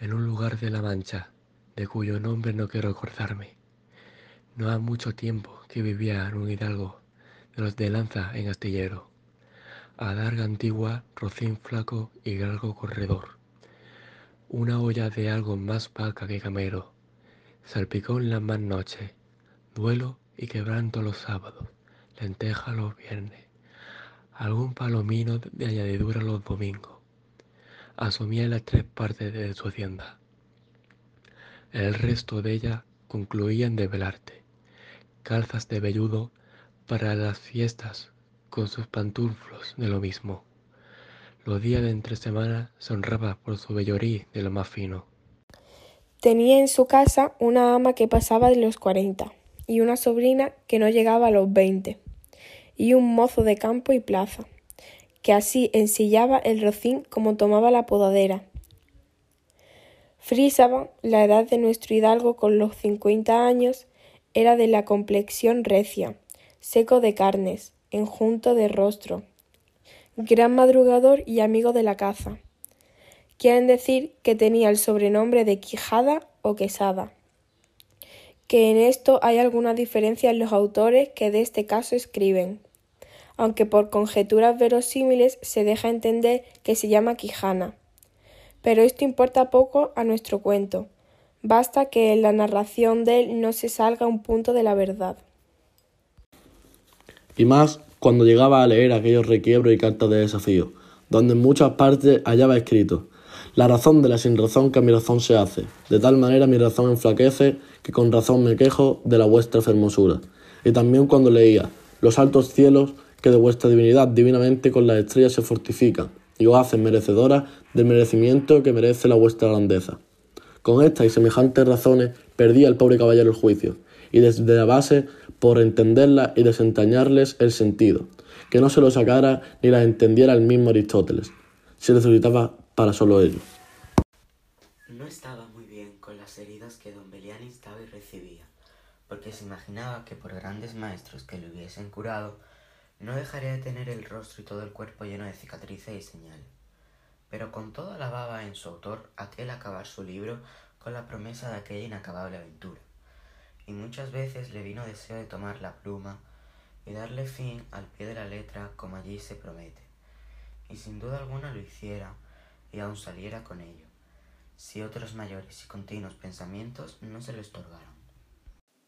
en un lugar de la Mancha, de cuyo nombre no quiero acordarme. No ha mucho tiempo que vivía en un hidalgo de los de lanza en astillero, adarga antigua, rocín flaco y galgo corredor. Una olla de algo más vaca que camero, salpicón la más noche, duelo y quebranto los sábados, lenteja los viernes, algún palomino de añadidura los domingos asumía las tres partes de su hacienda. El resto de ella concluían de velarte, calzas de velludo para las fiestas con sus pantuflos de lo mismo. Los días de entre semana se honraba por su vellorí de lo más fino. Tenía en su casa una ama que pasaba de los cuarenta y una sobrina que no llegaba a los veinte y un mozo de campo y plaza que así ensillaba el rocín como tomaba la podadera. Frísaba, la edad de nuestro hidalgo con los cincuenta años, era de la complexión recia, seco de carnes, enjunto de rostro, gran madrugador y amigo de la caza. Quieren decir que tenía el sobrenombre de Quijada o Quesada. Que en esto hay alguna diferencia en los autores que de este caso escriben aunque por conjeturas verosímiles se deja entender que se llama Quijana. Pero esto importa poco a nuestro cuento. Basta que en la narración de él no se salga un punto de la verdad. Y más cuando llegaba a leer aquellos requiebros y cartas de desafío, donde en muchas partes hallaba escrito la razón de la sin razón que a mi razón se hace, de tal manera mi razón enflaquece que con razón me quejo de la vuestra fermosura. Y también cuando leía los altos cielos que de vuestra divinidad divinamente con las estrellas se fortifican y os hacen merecedora del merecimiento que merece la vuestra grandeza. Con estas y semejantes razones perdía el pobre caballero el juicio, y desde la base por entenderlas y desentrañarles el sentido, que no se lo sacara ni las entendiera el mismo Aristóteles, se necesitaba para solo ello. No estaba muy bien con las heridas que don Belianis daba y recibía, porque se imaginaba que por grandes maestros que le hubiesen curado, no dejaría de tener el rostro y todo el cuerpo lleno de cicatrices y señales. Pero con todo alababa en su autor aquel acabar su libro con la promesa de aquella inacabable aventura. Y muchas veces le vino deseo de tomar la pluma y darle fin al pie de la letra como allí se promete. Y sin duda alguna lo hiciera y aun saliera con ello, si otros mayores y continuos pensamientos no se lo estorbaron.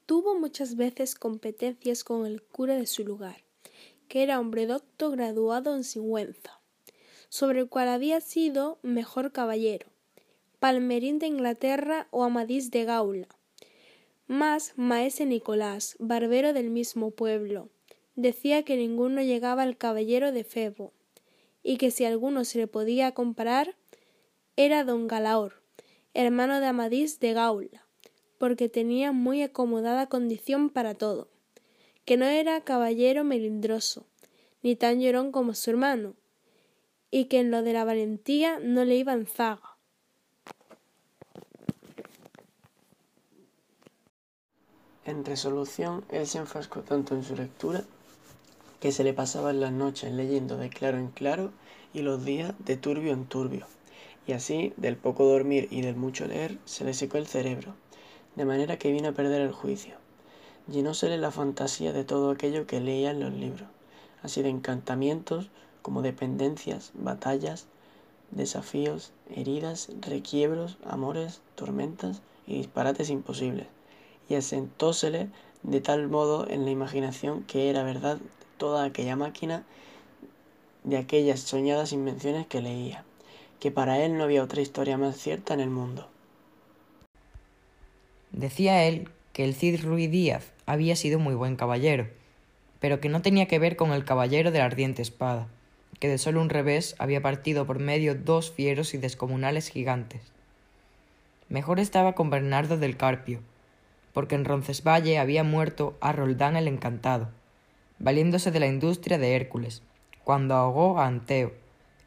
Tuvo muchas veces competencias con el cura de su lugar, que era hombre docto graduado en Sigüenza, sobre el cual había sido mejor caballero, Palmerín de Inglaterra o Amadís de Gaula, más maese Nicolás, barbero del mismo pueblo, decía que ninguno llegaba al caballero de Febo, y que si alguno se le podía comparar, era don Galaor, hermano de Amadís de Gaula, porque tenía muy acomodada condición para todo que no era caballero melindroso, ni tan llorón como su hermano, y que en lo de la valentía no le iba en zaga. En resolución, él se enfrascó tanto en su lectura que se le pasaban las noches leyendo de claro en claro y los días de turbio en turbio. Y así, del poco dormir y del mucho leer, se le secó el cerebro, de manera que vino a perder el juicio llenósele la fantasía de todo aquello que leía en los libros, así de encantamientos como dependencias, batallas, desafíos, heridas, requiebros, amores, tormentas y disparates imposibles, y asentósele de tal modo en la imaginación que era verdad toda aquella máquina de aquellas soñadas invenciones que leía, que para él no había otra historia más cierta en el mundo. Decía él que el Cid Ruiz Díaz había sido muy buen caballero, pero que no tenía que ver con el caballero de la ardiente espada, que de solo un revés había partido por medio dos fieros y descomunales gigantes. Mejor estaba con Bernardo del Carpio, porque en Roncesvalle había muerto a Roldán el Encantado, valiéndose de la industria de Hércules, cuando ahogó a Anteo,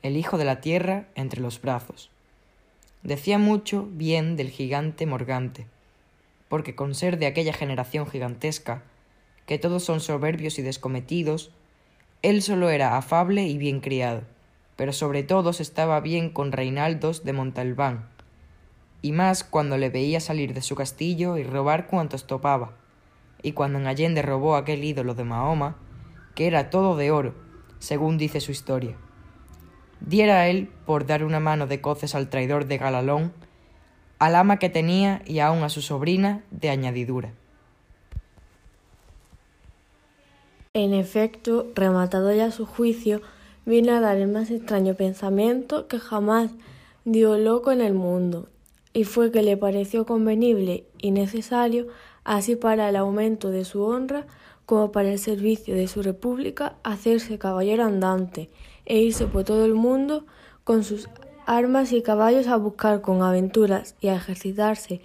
el hijo de la tierra, entre los brazos. Decía mucho bien del gigante Morgante, porque con ser de aquella generación gigantesca, que todos son soberbios y descometidos, él solo era afable y bien criado, pero sobre todos estaba bien con Reinaldos de Montalbán, y más cuando le veía salir de su castillo y robar cuantos topaba, y cuando en Allende robó aquel ídolo de Mahoma, que era todo de oro, según dice su historia. Diera él por dar una mano de coces al traidor de Galalón, al ama que tenía y aun a su sobrina de añadidura. En efecto, rematado ya su juicio, vino a dar el más extraño pensamiento que jamás dio loco en el mundo, y fue que le pareció convenible y necesario, así para el aumento de su honra como para el servicio de su república, hacerse caballero andante e irse por todo el mundo con sus armas y caballos a buscar con aventuras y a ejercitarse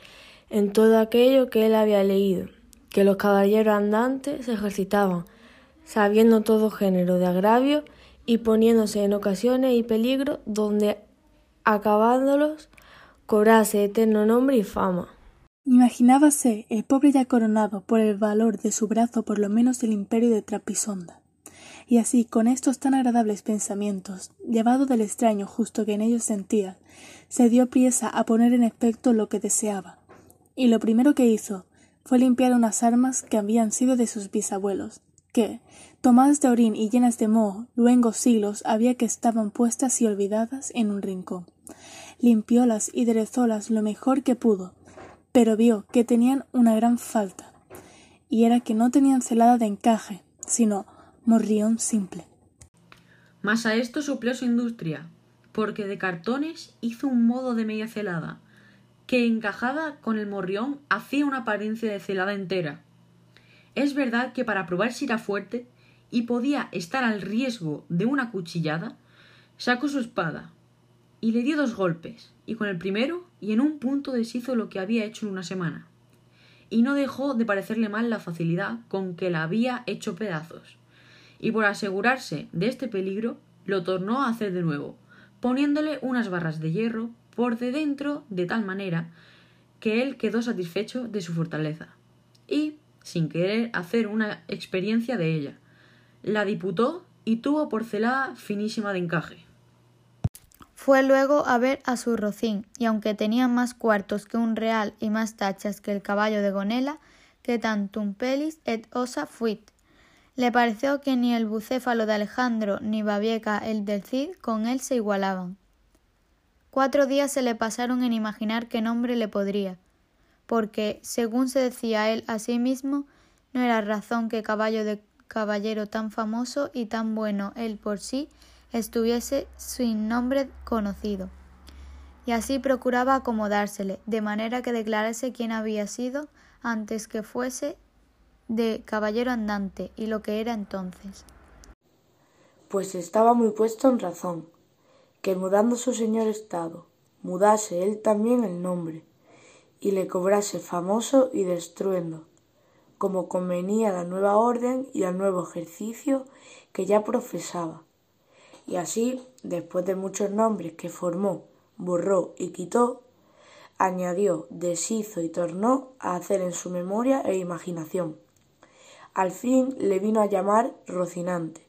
en todo aquello que él había leído, que los caballeros andantes se ejercitaban, sabiendo todo género de agravio y poniéndose en ocasiones y peligro donde acabándolos cobrase eterno nombre y fama. Imaginábase el pobre ya coronado por el valor de su brazo por lo menos el imperio de Trapisonda. Y así, con estos tan agradables pensamientos, llevado del extraño justo que en ellos sentía, se dio priesa a poner en efecto lo que deseaba. Y lo primero que hizo fue limpiar unas armas que habían sido de sus bisabuelos, que, tomadas de orín y llenas de moho, luengos siglos había que estaban puestas y olvidadas en un rincón. Limpiólas y derezólas lo mejor que pudo, pero vio que tenían una gran falta, y era que no tenían celada de encaje, sino morrión simple. Mas a esto suplió su industria, porque de cartones hizo un modo de media celada, que encajada con el morrión hacía una apariencia de celada entera. Es verdad que para probar si era fuerte y podía estar al riesgo de una cuchillada, sacó su espada y le dio dos golpes, y con el primero y en un punto deshizo lo que había hecho en una semana. Y no dejó de parecerle mal la facilidad con que la había hecho pedazos. Y por asegurarse de este peligro, lo tornó a hacer de nuevo, poniéndole unas barras de hierro por de dentro de tal manera que él quedó satisfecho de su fortaleza. Y, sin querer hacer una experiencia de ella. La diputó y tuvo porcelada finísima de encaje. Fue luego a ver a su rocín, y aunque tenía más cuartos que un real y más tachas que el caballo de Gonela, que tantum pelis et osa fuit. Le pareció que ni el bucéfalo de Alejandro ni Babieca el del Cid con él se igualaban. Cuatro días se le pasaron en imaginar qué nombre le podría, porque, según se decía él a sí mismo, no era razón que caballo de caballero tan famoso y tan bueno él por sí estuviese sin nombre conocido. Y así procuraba acomodársele, de manera que declarase quién había sido antes que fuese de caballero andante y lo que era entonces. Pues estaba muy puesto en razón, que mudando su señor estado, mudase él también el nombre, y le cobrase famoso y destruendo, como convenía la nueva orden y al nuevo ejercicio que ya profesaba. Y así, después de muchos nombres que formó, borró y quitó, añadió, deshizo y tornó a hacer en su memoria e imaginación. Al fin le vino a llamar Rocinante,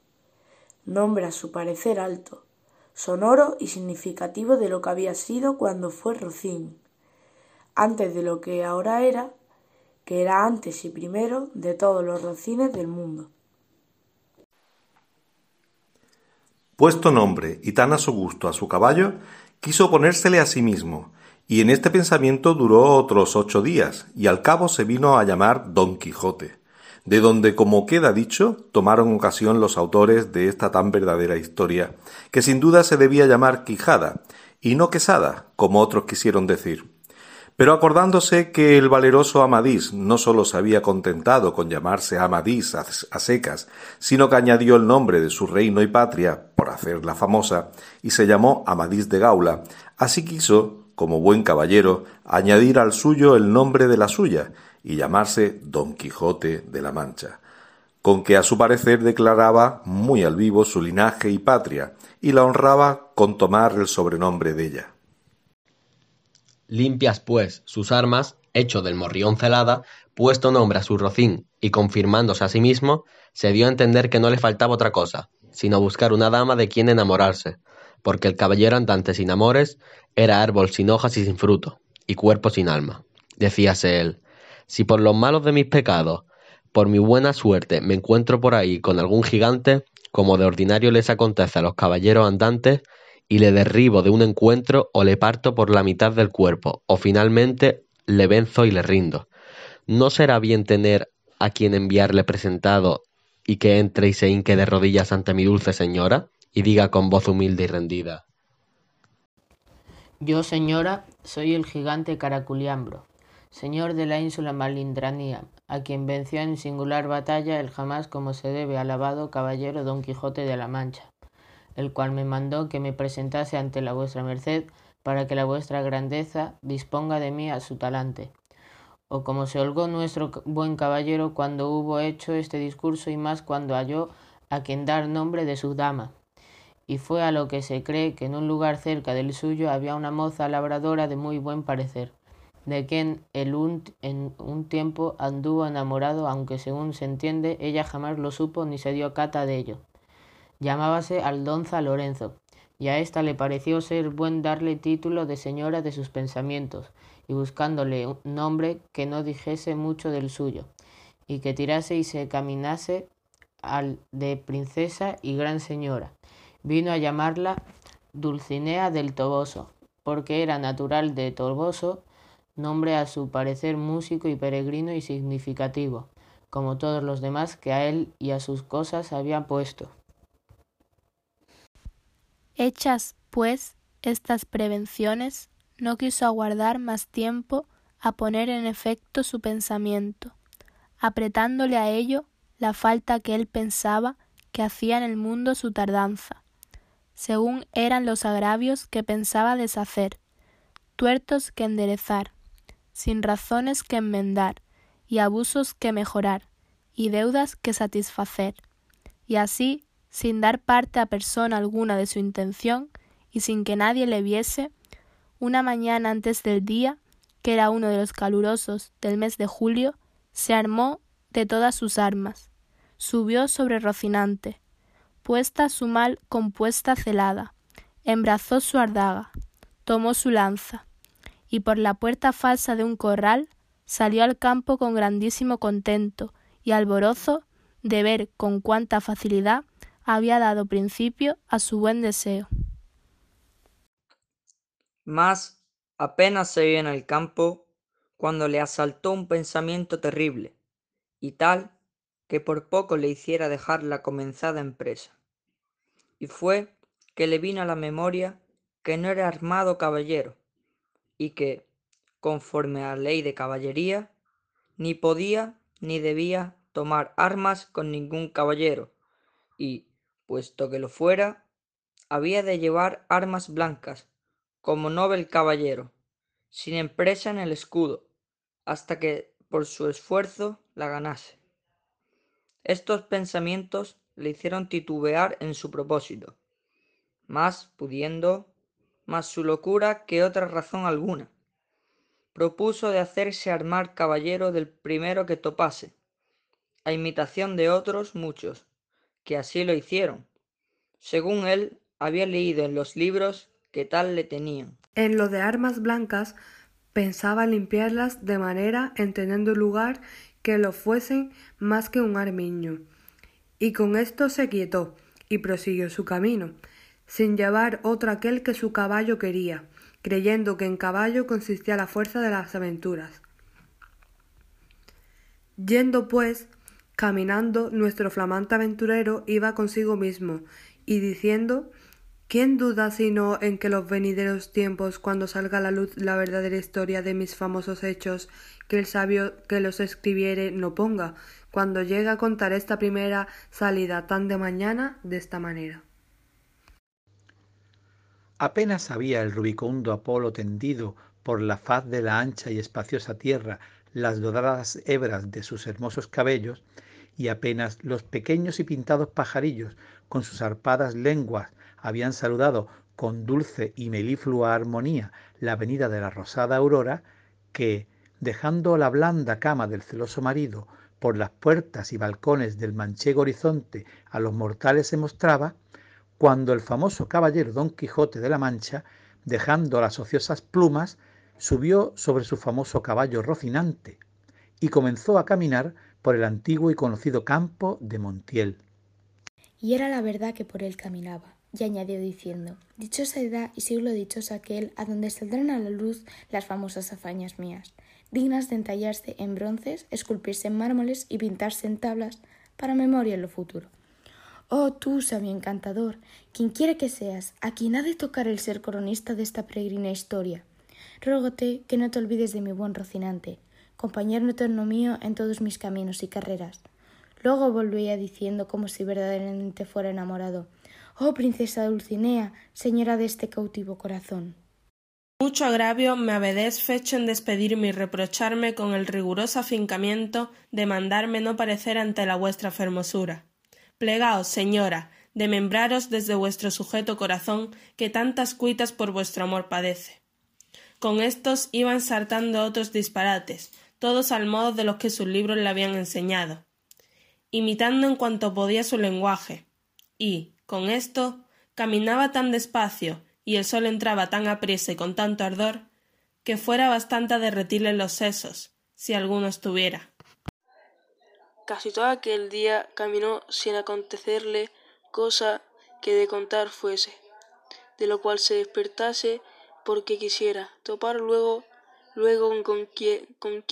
nombre a su parecer alto, sonoro y significativo de lo que había sido cuando fue Rocín. Antes de lo que ahora era, que era antes y primero de todos los rocines del mundo. Puesto nombre y tan a su gusto a su caballo, quiso ponérsele a sí mismo, y en este pensamiento duró otros ocho días, y al cabo se vino a llamar Don Quijote, de donde, como queda dicho, tomaron ocasión los autores de esta tan verdadera historia, que sin duda se debía llamar Quijada, y no Quesada, como otros quisieron decir. Pero acordándose que el valeroso Amadís no sólo se había contentado con llamarse Amadís a, secas, sino que añadió el nombre de su reino y patria, por hacerla famosa, y se llamó Amadís de Gaula, así quiso, como buen caballero, añadir al suyo el nombre de la suya, y llamarse Don Quijote de la Mancha, con que a su parecer declaraba muy al vivo su linaje y patria, y la honraba con tomar el sobrenombre de ella. Limpias pues sus armas, hecho del morrión celada, puesto nombre a su rocín y confirmándose a sí mismo, se dio a entender que no le faltaba otra cosa, sino buscar una dama de quien enamorarse, porque el caballero andante sin amores era árbol sin hojas y sin fruto, y cuerpo sin alma. Decíase él, si por los malos de mis pecados, por mi buena suerte, me encuentro por ahí con algún gigante, como de ordinario les acontece a los caballeros andantes, y le derribo de un encuentro o le parto por la mitad del cuerpo, o finalmente le venzo y le rindo. ¿No será bien tener a quien enviarle presentado y que entre y se hinque de rodillas ante mi dulce señora y diga con voz humilde y rendida? Yo, señora, soy el gigante Caraculiambro, señor de la ínsula Malindrania, a quien venció en singular batalla el jamás como se debe alabado caballero Don Quijote de la Mancha, el cual me mandó que me presentase ante la vuestra merced para que la vuestra grandeza disponga de mí a su talante. O como se holgó nuestro buen caballero cuando hubo hecho este discurso y más cuando halló a quien dar nombre de su dama. Y fue a lo que se cree que en un lugar cerca del suyo había una moza labradora de muy buen parecer, de quien el un, en un tiempo anduvo enamorado, aunque según se entiende ella jamás lo supo ni se dio cata de ello. Llamábase Aldonza Lorenzo, y a ésta le pareció ser buen darle título de señora de sus pensamientos, y buscándole un nombre que no dijese mucho del suyo, y que tirase y se caminase al de princesa y gran señora. Vino a llamarla Dulcinea del Toboso, porque era natural de Toboso, nombre a su parecer músico y peregrino y significativo, como todos los demás que a él y a sus cosas habían puesto. Hechas, pues, estas prevenciones, no quiso aguardar más tiempo a poner en efecto su pensamiento, apretándole a ello la falta que él pensaba que hacía en el mundo su tardanza, según eran los agravios que pensaba deshacer, tuertos que enderezar, sin razones que enmendar, y abusos que mejorar, y deudas que satisfacer, y así, sin dar parte a persona alguna de su intención, y sin que nadie le viese, una mañana antes del día, que era uno de los calurosos del mes de julio, se armó de todas sus armas, subió sobre Rocinante, puesta su mal compuesta celada, embrazó su ardaga, tomó su lanza, y por la puerta falsa de un corral salió al campo con grandísimo contento y alborozo de ver con cuánta facilidad había dado principio a su buen deseo. Mas apenas se vio en el campo cuando le asaltó un pensamiento terrible, y tal que por poco le hiciera dejar la comenzada empresa. Y fue que le vino a la memoria que no era armado caballero, y que, conforme a ley de caballería, ni podía ni debía tomar armas con ningún caballero, y, puesto que lo fuera, había de llevar armas blancas, como noble caballero, sin empresa en el escudo, hasta que por su esfuerzo la ganase. Estos pensamientos le hicieron titubear en su propósito, más pudiendo, más su locura que otra razón alguna. Propuso de hacerse armar caballero del primero que topase, a imitación de otros muchos, que así lo hicieron. Según él había leído en los libros que tal le tenían. En lo de armas blancas pensaba limpiarlas de manera en teniendo lugar que lo fuesen más que un armiño. Y con esto se quietó y prosiguió su camino, sin llevar otro aquel que su caballo quería, creyendo que en caballo consistía la fuerza de las aventuras. Yendo pues, caminando, nuestro flamante aventurero iba consigo mismo, y diciendo ¿Quién duda sino en que los venideros tiempos, cuando salga a la luz la verdadera historia de mis famosos hechos, que el sabio que los escribiere no ponga, cuando llegue a contar esta primera salida tan de mañana de esta manera? Apenas había el rubicundo Apolo tendido por la faz de la ancha y espaciosa tierra las doradas hebras de sus hermosos cabellos, y apenas los pequeños y pintados pajarillos con sus arpadas lenguas habían saludado con dulce y meliflua armonía la venida de la rosada aurora, que, dejando la blanda cama del celoso marido por las puertas y balcones del manchego horizonte a los mortales se mostraba, cuando el famoso caballero Don Quijote de la Mancha, dejando las ociosas plumas, subió sobre su famoso caballo Rocinante y comenzó a caminar por el antiguo y conocido campo de Montiel. Y era la verdad que por él caminaba, y añadió diciendo, Dichosa edad y siglo dichoso aquel a donde saldrán a la luz las famosas hazañas mías, dignas de entallarse en bronces, esculpirse en mármoles y pintarse en tablas para memoria en lo futuro. Oh tú, sabio encantador, quien quiera que seas, a quien ha de tocar el ser coronista de esta peregrina historia, rógote que no te olvides de mi buen Rocinante, compañero eterno mío en todos mis caminos y carreras. Luego volvía diciendo como si verdaderamente fuera enamorado Oh princesa Dulcinea, señora de este cautivo corazón. Mucho agravio me habéis fecho en despedirme y reprocharme con el riguroso afincamiento de mandarme no parecer ante la vuestra fermosura. Plegaos, señora, de membraros desde vuestro sujeto corazón que tantas cuitas por vuestro amor padece. Con estos iban saltando otros disparates, todos al modo de los que sus libros le habían enseñado, imitando en cuanto podía su lenguaje, y, con esto, caminaba tan despacio y el sol entraba tan apriesa y con tanto ardor, que fuera bastante a derretirle los sesos, si alguno estuviera. Casi todo aquel día caminó sin acontecerle cosa que de contar fuese, de lo cual se despertase porque quisiera topar luego luego con quien, con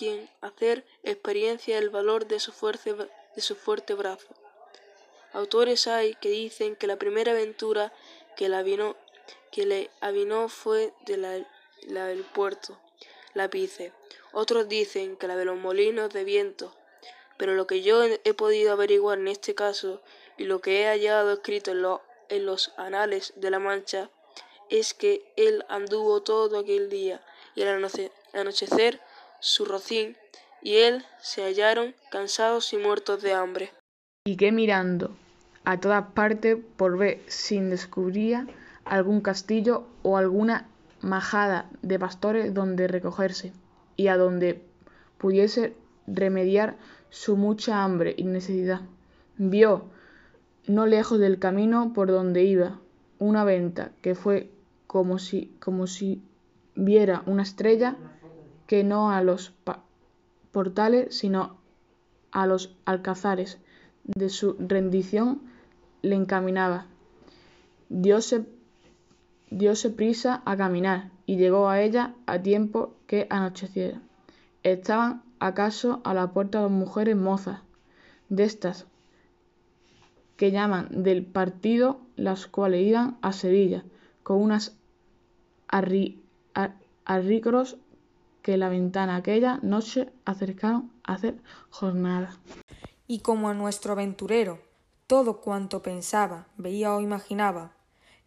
hacer experiencia del valor de su, fuerte, de su fuerte brazo. Autores hay que dicen que la primera aventura que, la vino, que le avinó fue de la del puerto, la Pice. Otros dicen que la de los molinos de viento, pero lo que yo he podido averiguar en este caso y lo que he hallado escrito en, en los anales de la Mancha es que él anduvo todo aquel día y al anochecer su rocín y él se hallaron cansados y muertos de hambre. Y que mirando a todas partes por ver si descubría algún castillo o alguna majada de pastores donde recogerse y a donde pudiese remediar su mucha hambre y necesidad. Vio, no lejos del camino por donde iba, una venta que fue como si, como si viera una estrella que no a los portales, sino a los alcazares de su rendición le encaminaba. Diose, diose prisa a caminar y llegó a ella a tiempo que anocheciera. Estaban acaso a la puerta dos mujeres mozas, de estas que llaman del partido, las cuales iban a Sevilla, con unas arricros que la ventana aquella noche acercaron a hacer jornada. Y como a nuestro aventurero todo cuanto pensaba, veía o imaginaba,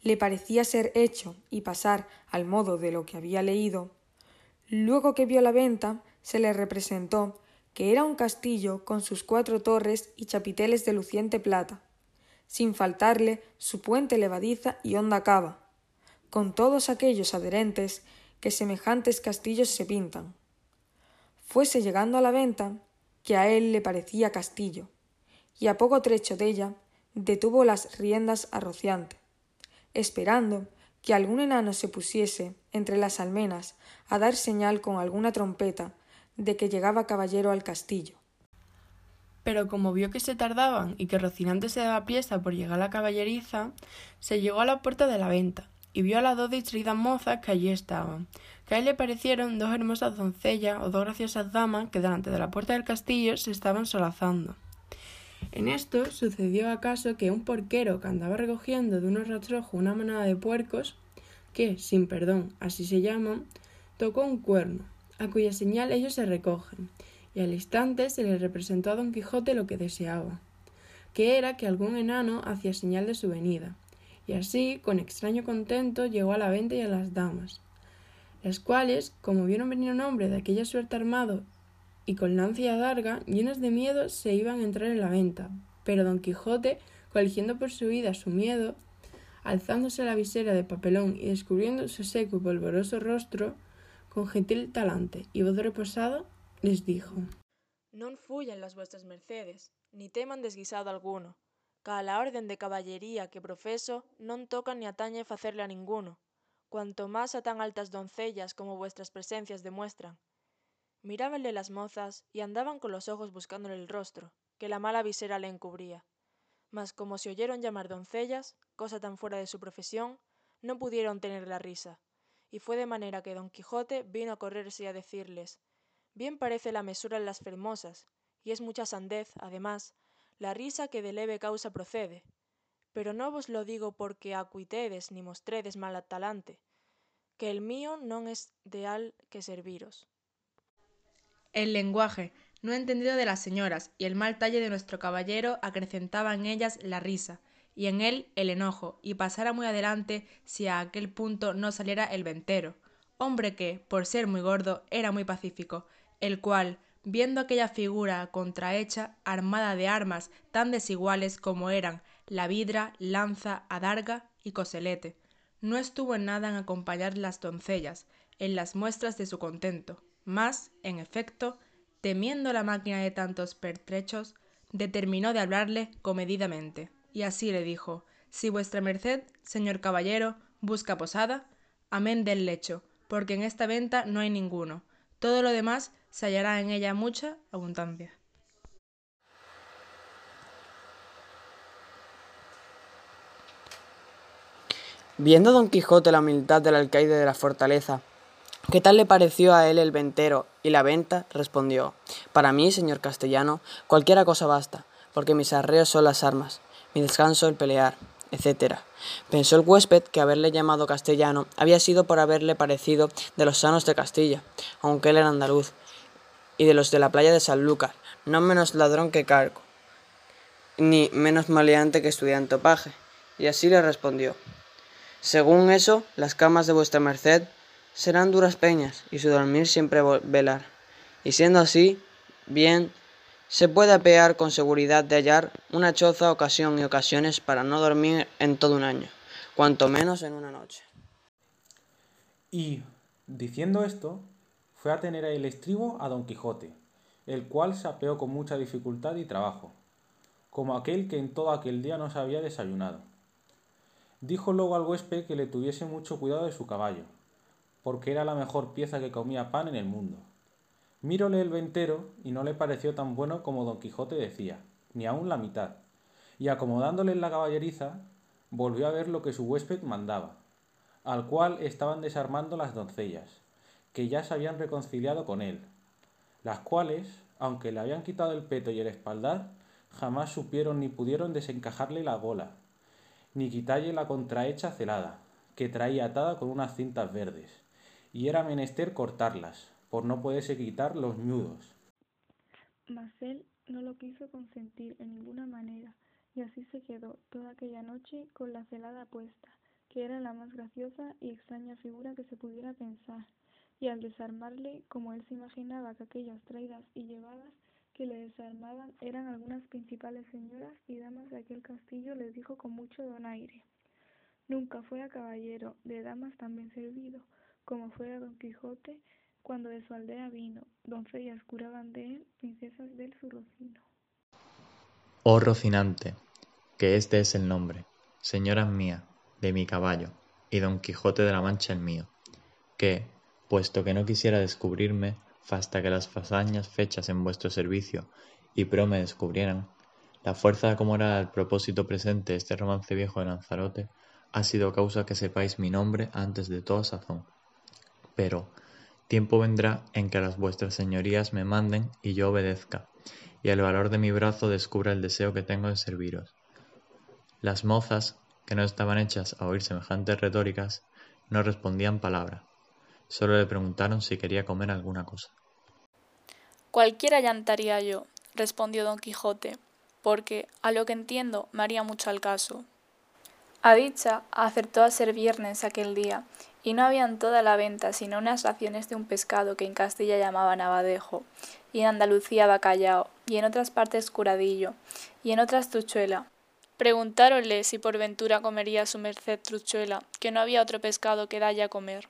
le parecía ser hecho y pasar al modo de lo que había leído, luego que vio la venta, se le representó que era un castillo con sus cuatro torres y chapiteles de luciente plata, sin faltarle su puente levadiza y honda cava, con todos aquellos adherentes que semejantes castillos se pintan. Fuese llegando a la venta, que a él le parecía castillo, y a poco trecho de ella detuvo las riendas a Rociante, esperando que algún enano se pusiese entre las almenas a dar señal con alguna trompeta de que llegaba caballero al castillo. Pero como vio que se tardaban y que Rocinante se daba pieza por llegar a la caballeriza, se llegó a la puerta de la venta y vio a las dos distraídas mozas que allí estaban, que a él le parecieron dos hermosas doncellas o dos graciosas damas que delante de la puerta del castillo se estaban solazando. En esto sucedió acaso que un porquero que andaba recogiendo de unos rastrojos una manada de puercos, que, sin perdón, así se llaman, tocó un cuerno, a cuya señal ellos se recogen, y al instante se le representó a don Quijote lo que deseaba, que era que algún enano hacía señal de su venida, y así, con extraño contento, llegó a la venta y a las damas, las cuales, como vieron venir un hombre de aquella suerte armado y con lanza y adarga, llenos de miedo, se iban a entrar en la venta. Pero don Quijote, coligiendo por su vida su miedo, alzándose la visera de papelón y descubriendo su seco y polvoroso rostro, con gentil talante y voz reposada, les dijo Non fuyan las vuestras mercedes, ni teman desguisado alguno, que a la orden de caballería que profeso non toca ni atañe facerle a ninguno, cuanto más a tan altas doncellas como vuestras presencias demuestran. Mirábanle las mozas y andaban con los ojos buscándole el rostro, que la mala visera le encubría. Mas como se oyeron llamar doncellas, cosa tan fuera de su profesión, no pudieron tener la risa, y fue de manera que don Quijote vino a correrse y a decirles Bien parece la mesura en las fermosas, y es mucha sandez, además, la risa que de leve causa procede. Pero no vos lo digo porque acuitedes ni mostredes mal talante, que el mío non es de al que serviros. El lenguaje no entendido de las señoras y el mal talle de nuestro caballero acrecentaba en ellas la risa, y en él el enojo, y pasara muy adelante si a aquel punto no saliera el ventero, hombre que, por ser muy gordo, era muy pacífico, el cual, viendo aquella figura contrahecha, armada de armas tan desiguales como eran la vidra, lanza, adarga y coselete, no estuvo en nada en acompañar las doncellas, en las muestras de su contento, mas, en efecto, temiendo la máquina de tantos pertrechos, determinó de hablarle comedidamente, y así le dijo Si vuestra merced, señor caballero, busca posada, amén del lecho, porque en esta venta no hay ninguno, todo lo demás se hallará en ella mucha abundancia. Viendo don Quijote la humildad del alcaide de la fortaleza, ¿qué tal le pareció a él el ventero y la venta? respondió, Para mí, señor castellano, cualquiera cosa basta, porque mis arreos son las armas, mi descanso el pelear, etc. Pensó el huésped que haberle llamado castellano había sido por haberle parecido de los sanos de Castilla, aunque él era andaluz, y de los de la playa de Sanlúcar, no menos ladrón que cargo, ni menos maleante que estudiante paje, y así le respondió. Según eso, las camas de vuestra merced serán duras peñas, y su dormir siempre velar. Y siendo así, bien se puede apear con seguridad de hallar una choza ocasión y ocasiones para no dormir en todo un año, cuanto menos en una noche. Y, diciendo esto, fue a tener el estribo a don Quijote, el cual se apeó con mucha dificultad y trabajo, como aquel que en todo aquel día no se había desayunado. Dijo luego al huésped que le tuviese mucho cuidado de su caballo, porque era la mejor pieza que comía pan en el mundo. Míronle el ventero y no le pareció tan bueno como don Quijote decía, ni aun la mitad, y acomodándole en la caballeriza, volvió a ver lo que su huésped mandaba, al cual estaban desarmando las doncellas, que ya se habían reconciliado con él, las cuales, aunque le habían quitado el peto y el espaldar, jamás supieron ni pudieron desencajarle la gola, ni quitalle la contrahecha celada, que traía atada con unas cintas verdes, y era menester cortarlas, por no poderse quitar los ñudos. Mas él no lo quiso consentir en ninguna manera, y así se quedó toda aquella noche con la celada puesta, que era la más graciosa y extraña figura que se pudiera pensar, y al desarmarle, como él se imaginaba que aquellas traídas y llevadas que le desarmaban eran algunas principales señoras y damas de aquel castillo, les dijo con mucho donaire. Nunca fuera caballero de damas tan bien servido, como fuera don Quijote, cuando de su aldea vino, doncellas curaban de él, princesas del su. Oh Rocinante, que este es el nombre, señoras mía, de mi caballo, y don Quijote de la Mancha el mío, que, puesto que no quisiera descubrirme, fasta que las fazañas fechas en vuestro servicio y pro me descubrieran, la fuerza como era el propósito presente este romance viejo de Lanzarote ha sido causa que sepáis mi nombre antes de toda sazón. Pero tiempo vendrá en que las vuestras señorías me manden y yo obedezca, y el valor de mi brazo descubra el deseo que tengo de serviros. Las mozas, que no estaban hechas a oír semejantes retóricas, no respondían palabra, Solo le preguntaron si quería comer alguna cosa. Cualquiera llantaría yo, respondió don Quijote, porque, a lo que entiendo, me haría mucho al caso. A dicha acertó a ser viernes aquel día, y no había en toda la venta sino unas raciones de un pescado que en Castilla llamaban abadejo, y en Andalucía bacallao, y en otras partes curadillo, y en otras truchuela. Preguntáronle si por ventura comería su merced truchuela, que no había otro pescado que dalle a comer.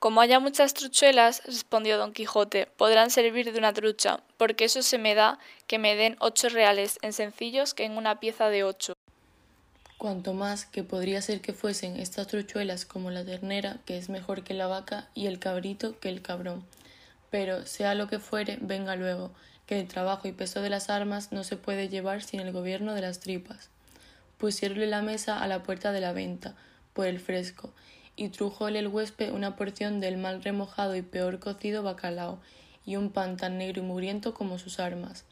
Como haya muchas truchuelas, respondió don Quijote, podrán servir de una trucha, porque eso se me da que me den ocho reales en sencillos que en una pieza de ocho. Cuanto más que podría ser que fuesen estas truchuelas como la ternera, que es mejor que la vaca, y el cabrito que el cabrón. Pero, sea lo que fuere, venga luego, que el trabajo y peso de las armas no se puede llevar sin el gobierno de las tripas. Pusiéronle la mesa a la puerta de la venta, por el fresco, y trújole el huésped una porción del mal remojado y peor cocido bacalao, y un pan tan negro y mugriento como sus armas.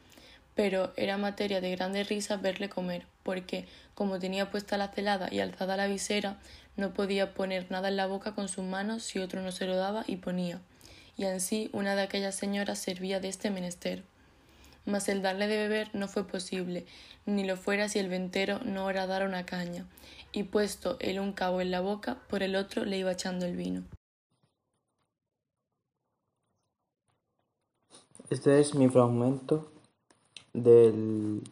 Pero era materia de grande risa verle comer, porque, como tenía puesta la celada y alzada la visera, no podía poner nada en la boca con sus manos si otro no se lo daba y ponía, y ansí una de aquellas señoras servía de este menester. Mas el darle de beber no fue posible, ni lo fuera si el ventero no horadara una caña, y puesto el un cabo en la boca, por el otro le iba echando el vino. Este es mi fragmento del,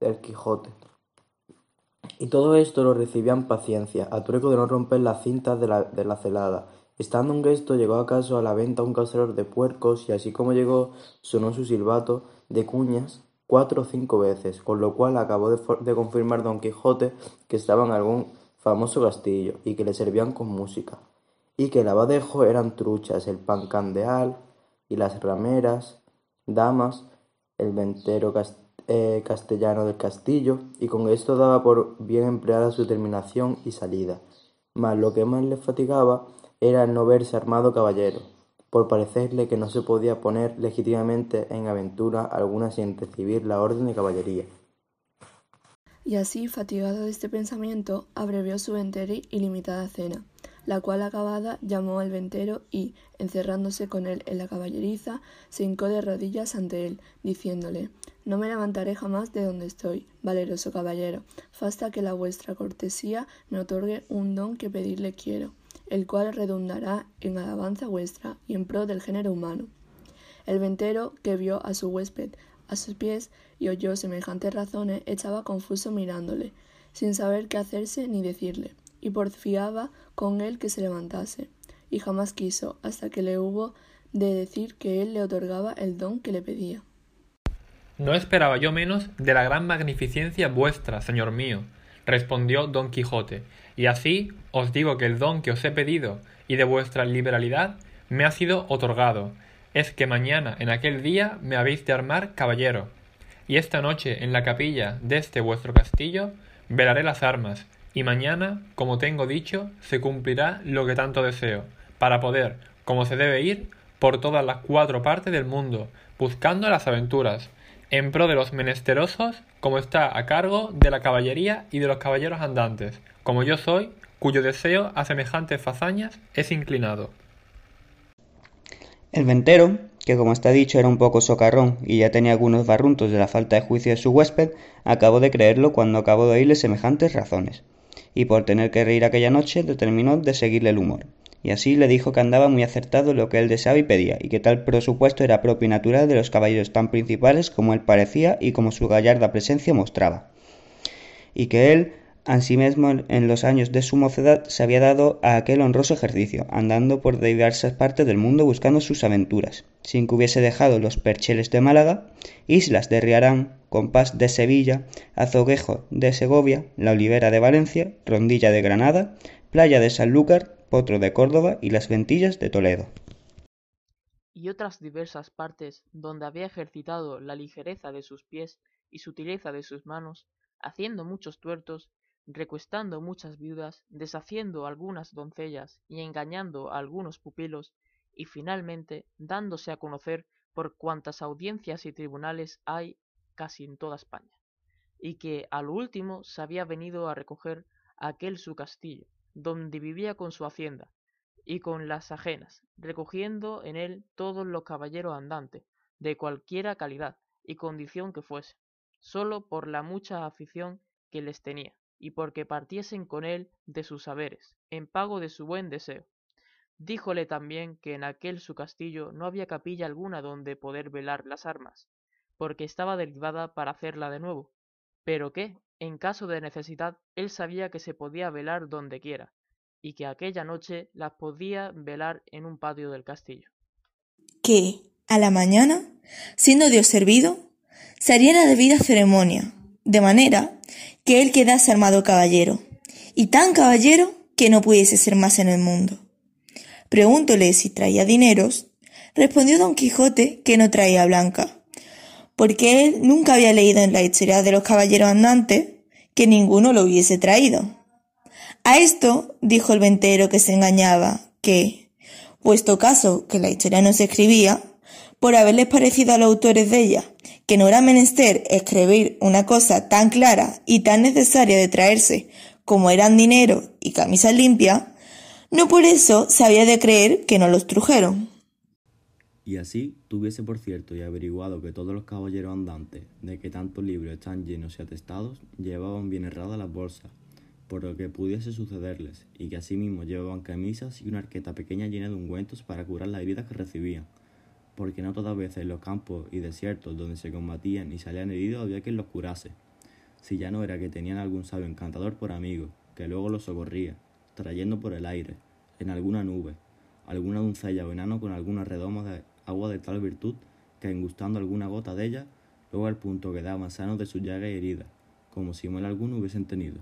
del Quijote. Y todo esto lo recibían paciencia, a trueco de no romper las cintas de la, de la celada. Estando un gesto, llegó acaso a la venta un cazador de puercos, y así como llegó, sonó su silbato de cuñas cuatro o cinco veces, con lo cual acabó de, de confirmar don Quijote que estaba en algún famoso castillo, y que le servían con música, y que el abadejo eran truchas, el pan candeal, y las rameras, damas, el ventero eh, castellano del castillo, y con esto daba por bien empleada su terminación y salida. Mas lo que más le fatigaba era el no verse armado caballero, por parecerle que no se podía poner legítimamente en aventura alguna sin recibir la orden de caballería. Y así, fatigado de este pensamiento, abrevió su entera y limitada cena, la cual acabada llamó al ventero y, encerrándose con él en la caballeriza, se hincó de rodillas ante él, diciéndole No me levantaré jamás de donde estoy, valeroso caballero, hasta que la vuestra cortesía me otorgue un don que pedirle quiero, el cual redundará en alabanza vuestra y en pro del género humano. El ventero, que vio a su huésped a sus pies y oyó semejantes razones, echaba confuso mirándole, sin saber qué hacerse ni decirle y porfiaba con él que se levantase, y jamás quiso, hasta que le hubo de decir que él le otorgaba el don que le pedía. No esperaba yo menos de la gran magnificencia vuestra, señor mío, respondió don Quijote, y así os digo que el don que os he pedido y de vuestra liberalidad me ha sido otorgado, es que mañana en aquel día me habéis de armar caballero, y esta noche en la capilla de este vuestro castillo velaré las armas, y mañana, como tengo dicho, se cumplirá lo que tanto deseo, para poder, como se debe ir, por todas las cuatro partes del mundo, buscando las aventuras, en pro de los menesterosos, como está a cargo de la caballería y de los caballeros andantes, como yo soy, cuyo deseo a semejantes fazañas es inclinado. El ventero, que como está dicho era un poco socarrón y ya tenía algunos barruntos de la falta de juicio de su huésped, acabó de creerlo cuando acabó de oírle semejantes razones y por tener que reír aquella noche determinó de seguirle el humor. Y así le dijo que andaba muy acertado lo que él deseaba y pedía, y que tal presupuesto era propio y natural de los caballeros tan principales como él parecía y como su gallarda presencia mostraba. Y que él, Ansimismo, en los años de su mocedad se había dado a aquel honroso ejercicio, andando por diversas partes del mundo buscando sus aventuras, sin que hubiese dejado los percheles de Málaga, islas de Riarán, compás de Sevilla, azoguejo de Segovia, la olivera de Valencia, rondilla de Granada, playa de Sanlúcar, potro de Córdoba y las ventillas de Toledo. Y otras diversas partes donde había ejercitado la ligereza de sus pies y sutileza de sus manos, haciendo muchos tuertos recuestando muchas viudas, deshaciendo algunas doncellas y engañando a algunos pupilos, y finalmente dándose a conocer por cuantas audiencias y tribunales hay casi en toda España, y que a lo último se había venido a recoger aquel su castillo, donde vivía con su hacienda, y con las ajenas, recogiendo en él todos los caballeros andantes, de cualquiera calidad y condición que fuese, sólo por la mucha afición que les tenía, y porque partiesen con él de sus saberes, en pago de su buen deseo. Díjole también que en aquel su castillo no había capilla alguna donde poder velar las armas, porque estaba derribada para hacerla de nuevo, pero que, en caso de necesidad, él sabía que se podía velar donde quiera, y que aquella noche las podía velar en un patio del castillo. Que, a la mañana, siendo Dios servido, se haría la debida ceremonia, de manera que él quedase armado caballero, y tan caballero que no pudiese ser más en el mundo. Pregúntole si traía dineros. Respondió don Quijote que no traía blanca, porque él nunca había leído en la historia de los caballeros andantes que ninguno lo hubiese traído. A esto dijo el ventero que se engañaba, que, puesto caso que la historia no se escribía, por haberles parecido a los autores de ella que no era menester escribir una cosa tan clara y tan necesaria de traerse como eran dinero y camisas limpias, no por eso se había de creer que no los trujeron. Y así tuviese por cierto y averiguado que todos los caballeros andantes, de que tantos libros están llenos y atestados, llevaban bien erradas las bolsas, por lo que pudiese sucederles, y que asimismo llevaban camisas y una arqueta pequeña llena de ungüentos para curar las heridas que recibían, porque no todas veces en los campos y desiertos donde se combatían y salían heridos había quien los curase, si ya no era que tenían algún sabio encantador por amigo, que luego los socorría, trayendo por el aire, en alguna nube, alguna doncella o enano con alguna redoma de agua de tal virtud que engustando alguna gota de ella, luego al punto quedaban sanos de su llaga y herida, como si mal alguno hubiesen tenido.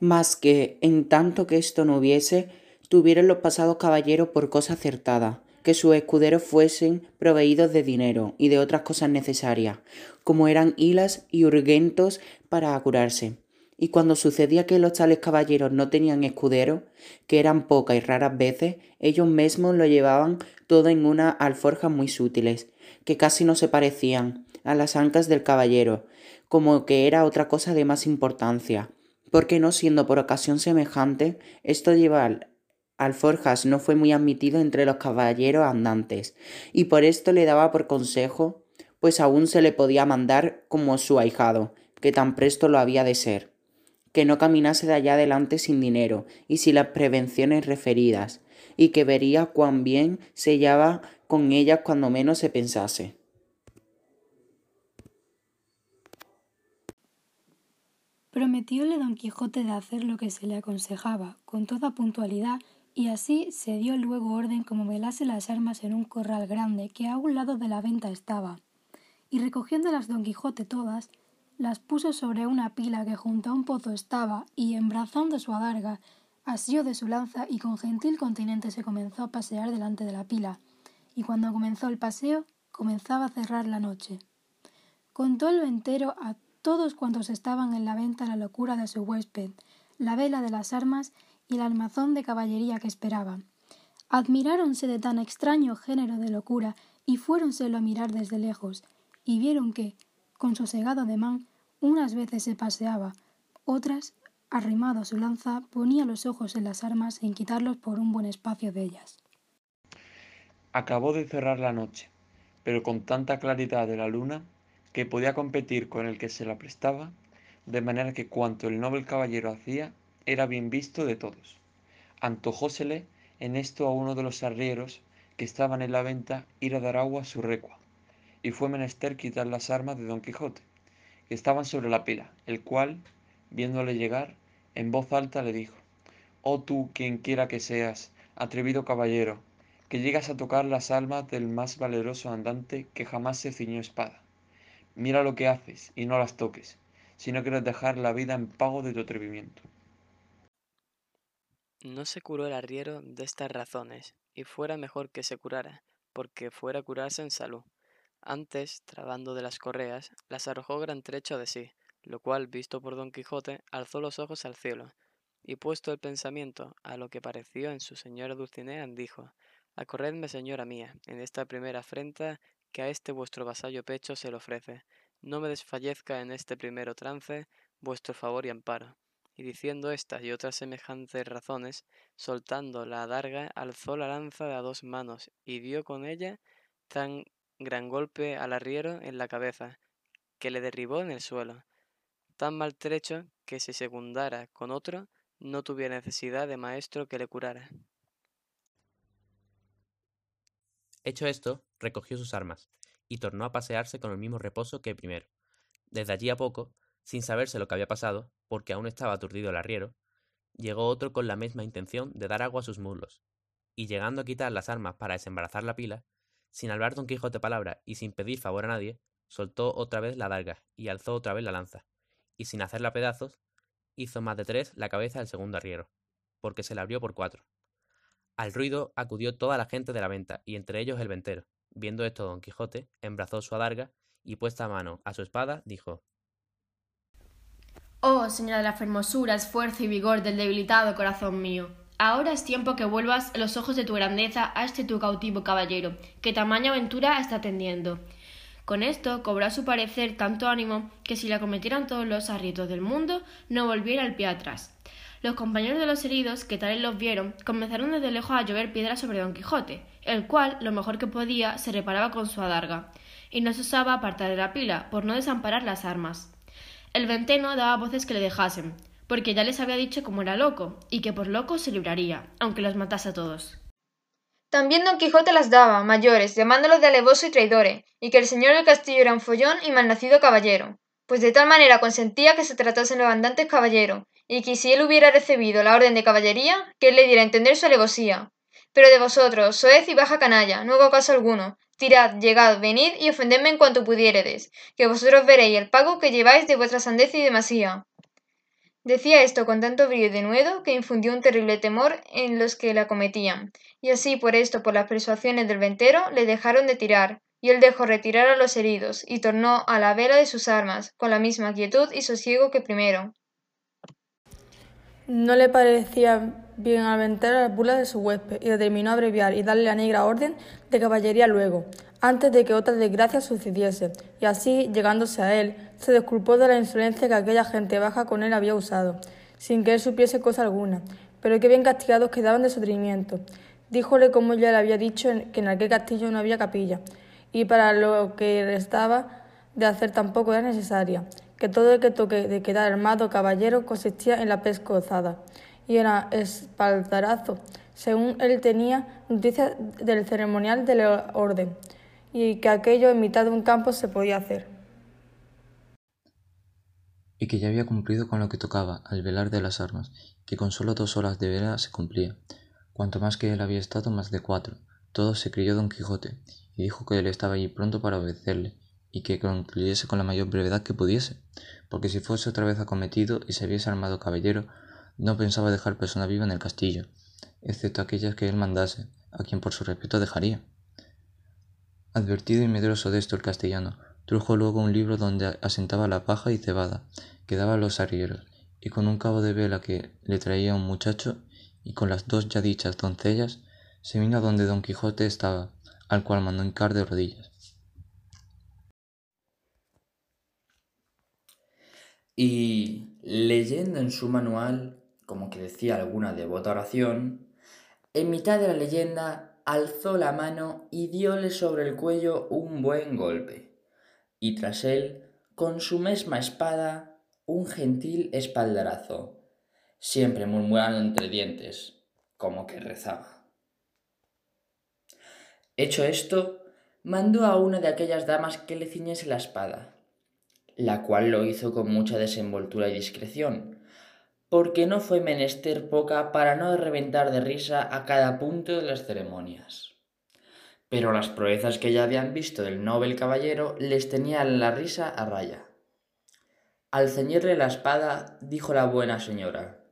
Mas que, en tanto que esto no hubiese, tuvieron los pasados caballeros por cosa acertada, que sus escuderos fuesen proveídos de dinero y de otras cosas necesarias, como eran hilas y urgentos para curarse. Y cuando sucedía que los tales caballeros no tenían escuderos, que eran pocas y raras veces, ellos mismos lo llevaban todo en unas alforjas muy sutiles, que casi no se parecían a las ancas del caballero, como que era otra cosa de más importancia, porque no siendo por ocasión semejante, esto llevar alforjas no fue muy admitido entre los caballeros andantes, y por esto le daba por consejo, pues aún se le podía mandar como su ahijado, que tan presto lo había de ser, que no caminase de allá adelante sin dinero y sin las prevenciones referidas, y que vería cuán bien se hallaba con ellas cuando menos se pensase. Prometióle don Quijote de hacer lo que se le aconsejaba, con toda puntualidad, y así se dio luego orden como velase las armas en un corral grande que a un lado de la venta estaba, y recogiéndolas don Quijote todas, las puso sobre una pila que junto a un pozo estaba, y embrazando su adarga, asió de su lanza y con gentil continente se comenzó a pasear delante de la pila, y cuando comenzó el paseo, comenzaba a cerrar la noche. Contó el ventero a todos cuantos estaban en la venta la locura de su huésped, la vela de las armas y el almazón de caballería que esperaba. Admiráronse de tan extraño género de locura y fuéronselo a mirar desde lejos, y vieron que, con sosegado ademán, unas veces se paseaba, otras, arrimado a su lanza, ponía los ojos en las armas en quitarlos por un buen espacio de ellas. Acabó de cerrar la noche, pero con tanta claridad de la luna que podía competir con el que se la prestaba, de manera que cuanto el noble caballero hacía era bien visto de todos. Antojósele en esto a uno de los arrieros que estaban en la venta ir a dar agua a su recua, y fue menester quitar las armas de don Quijote, que estaban sobre la pila, el cual, viéndole llegar, en voz alta le dijo, Oh tú, quien quiera que seas, atrevido caballero, que llegas a tocar las almas del más valeroso andante que jamás se ciñó espada. Mira lo que haces y no las toques, si no quieres dejar la vida en pago de tu atrevimiento. No se curó el arriero de estas razones, y fuera mejor que se curara, porque fuera a curarse en salud. Antes, trabando de las correas, las arrojó gran trecho de sí, lo cual, visto por don Quijote, alzó los ojos al cielo, y puesto el pensamiento a lo que pareció en su señora Dulcinea, dijo Acorredme, señora mía, en esta primera afrenta que a este vuestro vasallo pecho se le ofrece. No me desfallezca en este primero trance vuestro favor y amparo. Y diciendo estas y otras semejantes razones, soltando la adarga, alzó la lanza de a dos manos y dio con ella tan gran golpe al arriero en la cabeza, que le derribó en el suelo, tan maltrecho que si secundara con otro, no tuviera necesidad de maestro que le curara. Hecho esto, recogió sus armas, y tornó a pasearse con el mismo reposo que primero. Desde allí a poco, sin saberse lo que había pasado, porque aún estaba aturdido el arriero, llegó otro con la misma intención de dar agua a sus muslos, y llegando a quitar las armas para desembarazar la pila, sin hablar don Quijote palabra y sin pedir favor a nadie, soltó otra vez la darga y alzó otra vez la lanza, y sin hacerla pedazos, hizo más de tres la cabeza del segundo arriero, porque se la abrió por cuatro. Al ruido acudió toda la gente de la venta, y entre ellos el ventero. Viendo esto don Quijote, embrazó su adarga, y puesta mano a su espada, dijo Oh, señora de la fermosura, esfuerzo y vigor del debilitado corazón mío. Ahora es tiempo que vuelvas los ojos de tu grandeza a este tu cautivo caballero, que tamaña aventura está tendiendo. Con esto cobró a su parecer tanto ánimo que si la cometieran todos los arrietos del mundo, no volviera el pie atrás. Los compañeros de los heridos, que tales los vieron, comenzaron desde lejos a llover piedras sobre don Quijote, el cual, lo mejor que podía, se reparaba con su adarga, y no se osaba apartar de la pila, por no desamparar las armas. El venteno daba voces que le dejasen, porque ya les había dicho cómo era loco, y que por loco se libraría, aunque los matase a todos. También don Quijote las daba, mayores, llamándolos de alevoso y traidores, y que el señor del castillo era un follón y malnacido caballero, pues de tal manera consentía que se tratasen los andantes caballeros, y que si él hubiera recibido la orden de caballería, que él le diera a entender su alevosía. Pero de vosotros, soez y baja canalla, no hago caso alguno. Tirad, llegad, venid y ofendedme en cuanto pudiéredes, que vosotros veréis el pago que lleváis de vuestra sandez y demasía. Decía esto con tanto brillo y denuedo que infundió un terrible temor en los que la cometían, y así por esto, por las persuasiones del ventero, le dejaron de tirar, y él dejó retirar a los heridos, y tornó a la vela de sus armas, con la misma quietud y sosiego que primero. No le parecía bien al ventero las burlas de su huésped, y determinó abreviar y darle la negra orden de caballería luego, antes de que otra desgracia sucediese, y así, llegándose a él, se disculpó de la insolencia que aquella gente baja con él había usado, sin que él supiese cosa alguna, pero que bien castigados quedaban de su atrevimiento. Díjole como ya le había dicho que en aquel castillo no había capilla, y para lo que restaba de hacer tampoco era necesaria, que todo el que toque de quedar armado caballero consistía en la pescozada y el espaldarazo, según él tenía noticia del ceremonial de la orden, y que aquello en mitad de un campo se podía hacer. Y que ya había cumplido con lo que tocaba al velar de las armas, que con solo dos horas de vela se cumplía, cuanto más que él había estado más de cuatro. Todo se creyó don Quijote, y dijo que él estaba allí pronto para obedecerle, y que concluyese con la mayor brevedad que pudiese, porque si fuese otra vez acometido y se viese armado caballero, no pensaba dejar persona viva en el castillo, excepto aquellas que él mandase, a quien por su respeto dejaría. Advertido y medroso de esto el castellano, trujo luego un libro donde asentaba la paja y cebada que daban los arrieros, y con un cabo de vela que le traía un muchacho, y con las dos ya dichas doncellas, se vino a donde don Quijote estaba, al cual mandó hincar de rodillas. Y leyendo en su manual, como que decía alguna devota oración, en mitad de la leyenda alzó la mano y diole sobre el cuello un buen golpe, y tras él, con su mesma espada, un gentil espaldarazo, siempre murmurando entre dientes, como que rezaba. Hecho esto, mandó a una de aquellas damas que le ciñese la espada, la cual lo hizo con mucha desenvoltura y discreción, porque no fue menester poca para no reventar de risa a cada punto de las ceremonias. Pero las proezas que ya habían visto del noble caballero les tenían la risa a raya. Al ceñirle la espada, dijo la buena señora,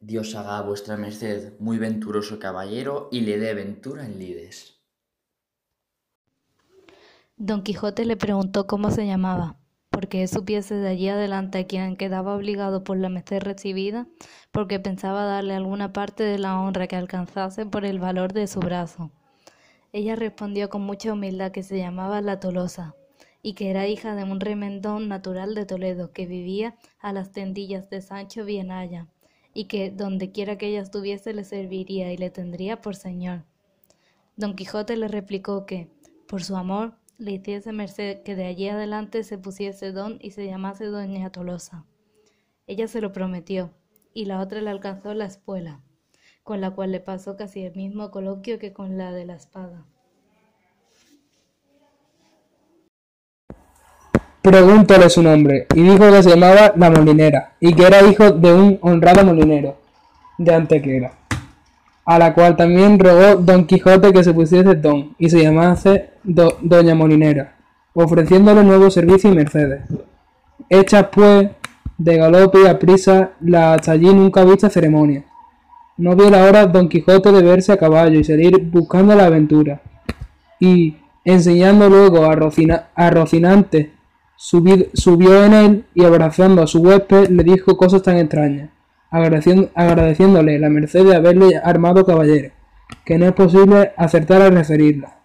Dios haga a vuestra merced muy venturoso caballero y le dé ventura en lides. Don Quijote le preguntó cómo se llamaba, porque supiese de allí adelante a quien quedaba obligado por la merced recibida, porque pensaba darle alguna parte de la honra que alcanzase por el valor de su brazo. Ella respondió con mucha humildad que se llamaba La Tolosa, y que era hija de un remendón natural de Toledo, que vivía a las tendillas de Sancho Bienaya, y que donde quiera que ella estuviese le serviría y le tendría por señor. Don Quijote le replicó que, por su amor, le hiciese merced que de allí adelante se pusiese don y se llamase doña Tolosa. Ella se lo prometió, y la otra le alcanzó la espuela, con la cual le pasó casi el mismo coloquio que con la de la espada. Preguntóle su nombre, y dijo que se llamaba la molinera, y que era hijo de un honrado molinero de Antequera, a la cual también rogó don Quijote que se pusiese don, y se llamase do- doña molinera. ofreciéndole nuevos servicios y mercedes. Hechas pues de galope y a prisa la hasta allí nunca vista ceremonia. No vio la hora Don Quijote de verse a caballo y salir buscando la aventura. Y, enseñando luego a, Rocina, a Rocinante, subió en él y abrazando a su huésped le dijo cosas tan extrañas, agradeciéndole la merced de haberle armado caballero, que no es posible acertar a referirla.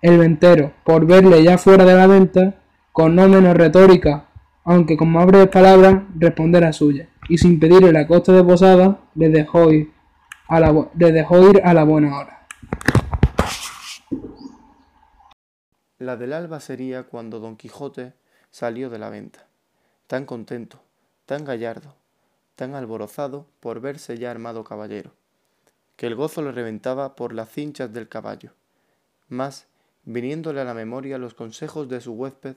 El ventero, por verle ya fuera de la venta, con no menos retórica, aunque con más breves palabras, responder a suya, y sin pedirle la costa de posada, le dejó ir a la, dejó ir a la buena hora. La del alba sería cuando don Quijote salió de la venta, tan contento, tan gallardo, tan alborozado por verse ya armado caballero, que el gozo le reventaba por las cinchas del caballo. Mas, viniéndole a la memoria los consejos de su huésped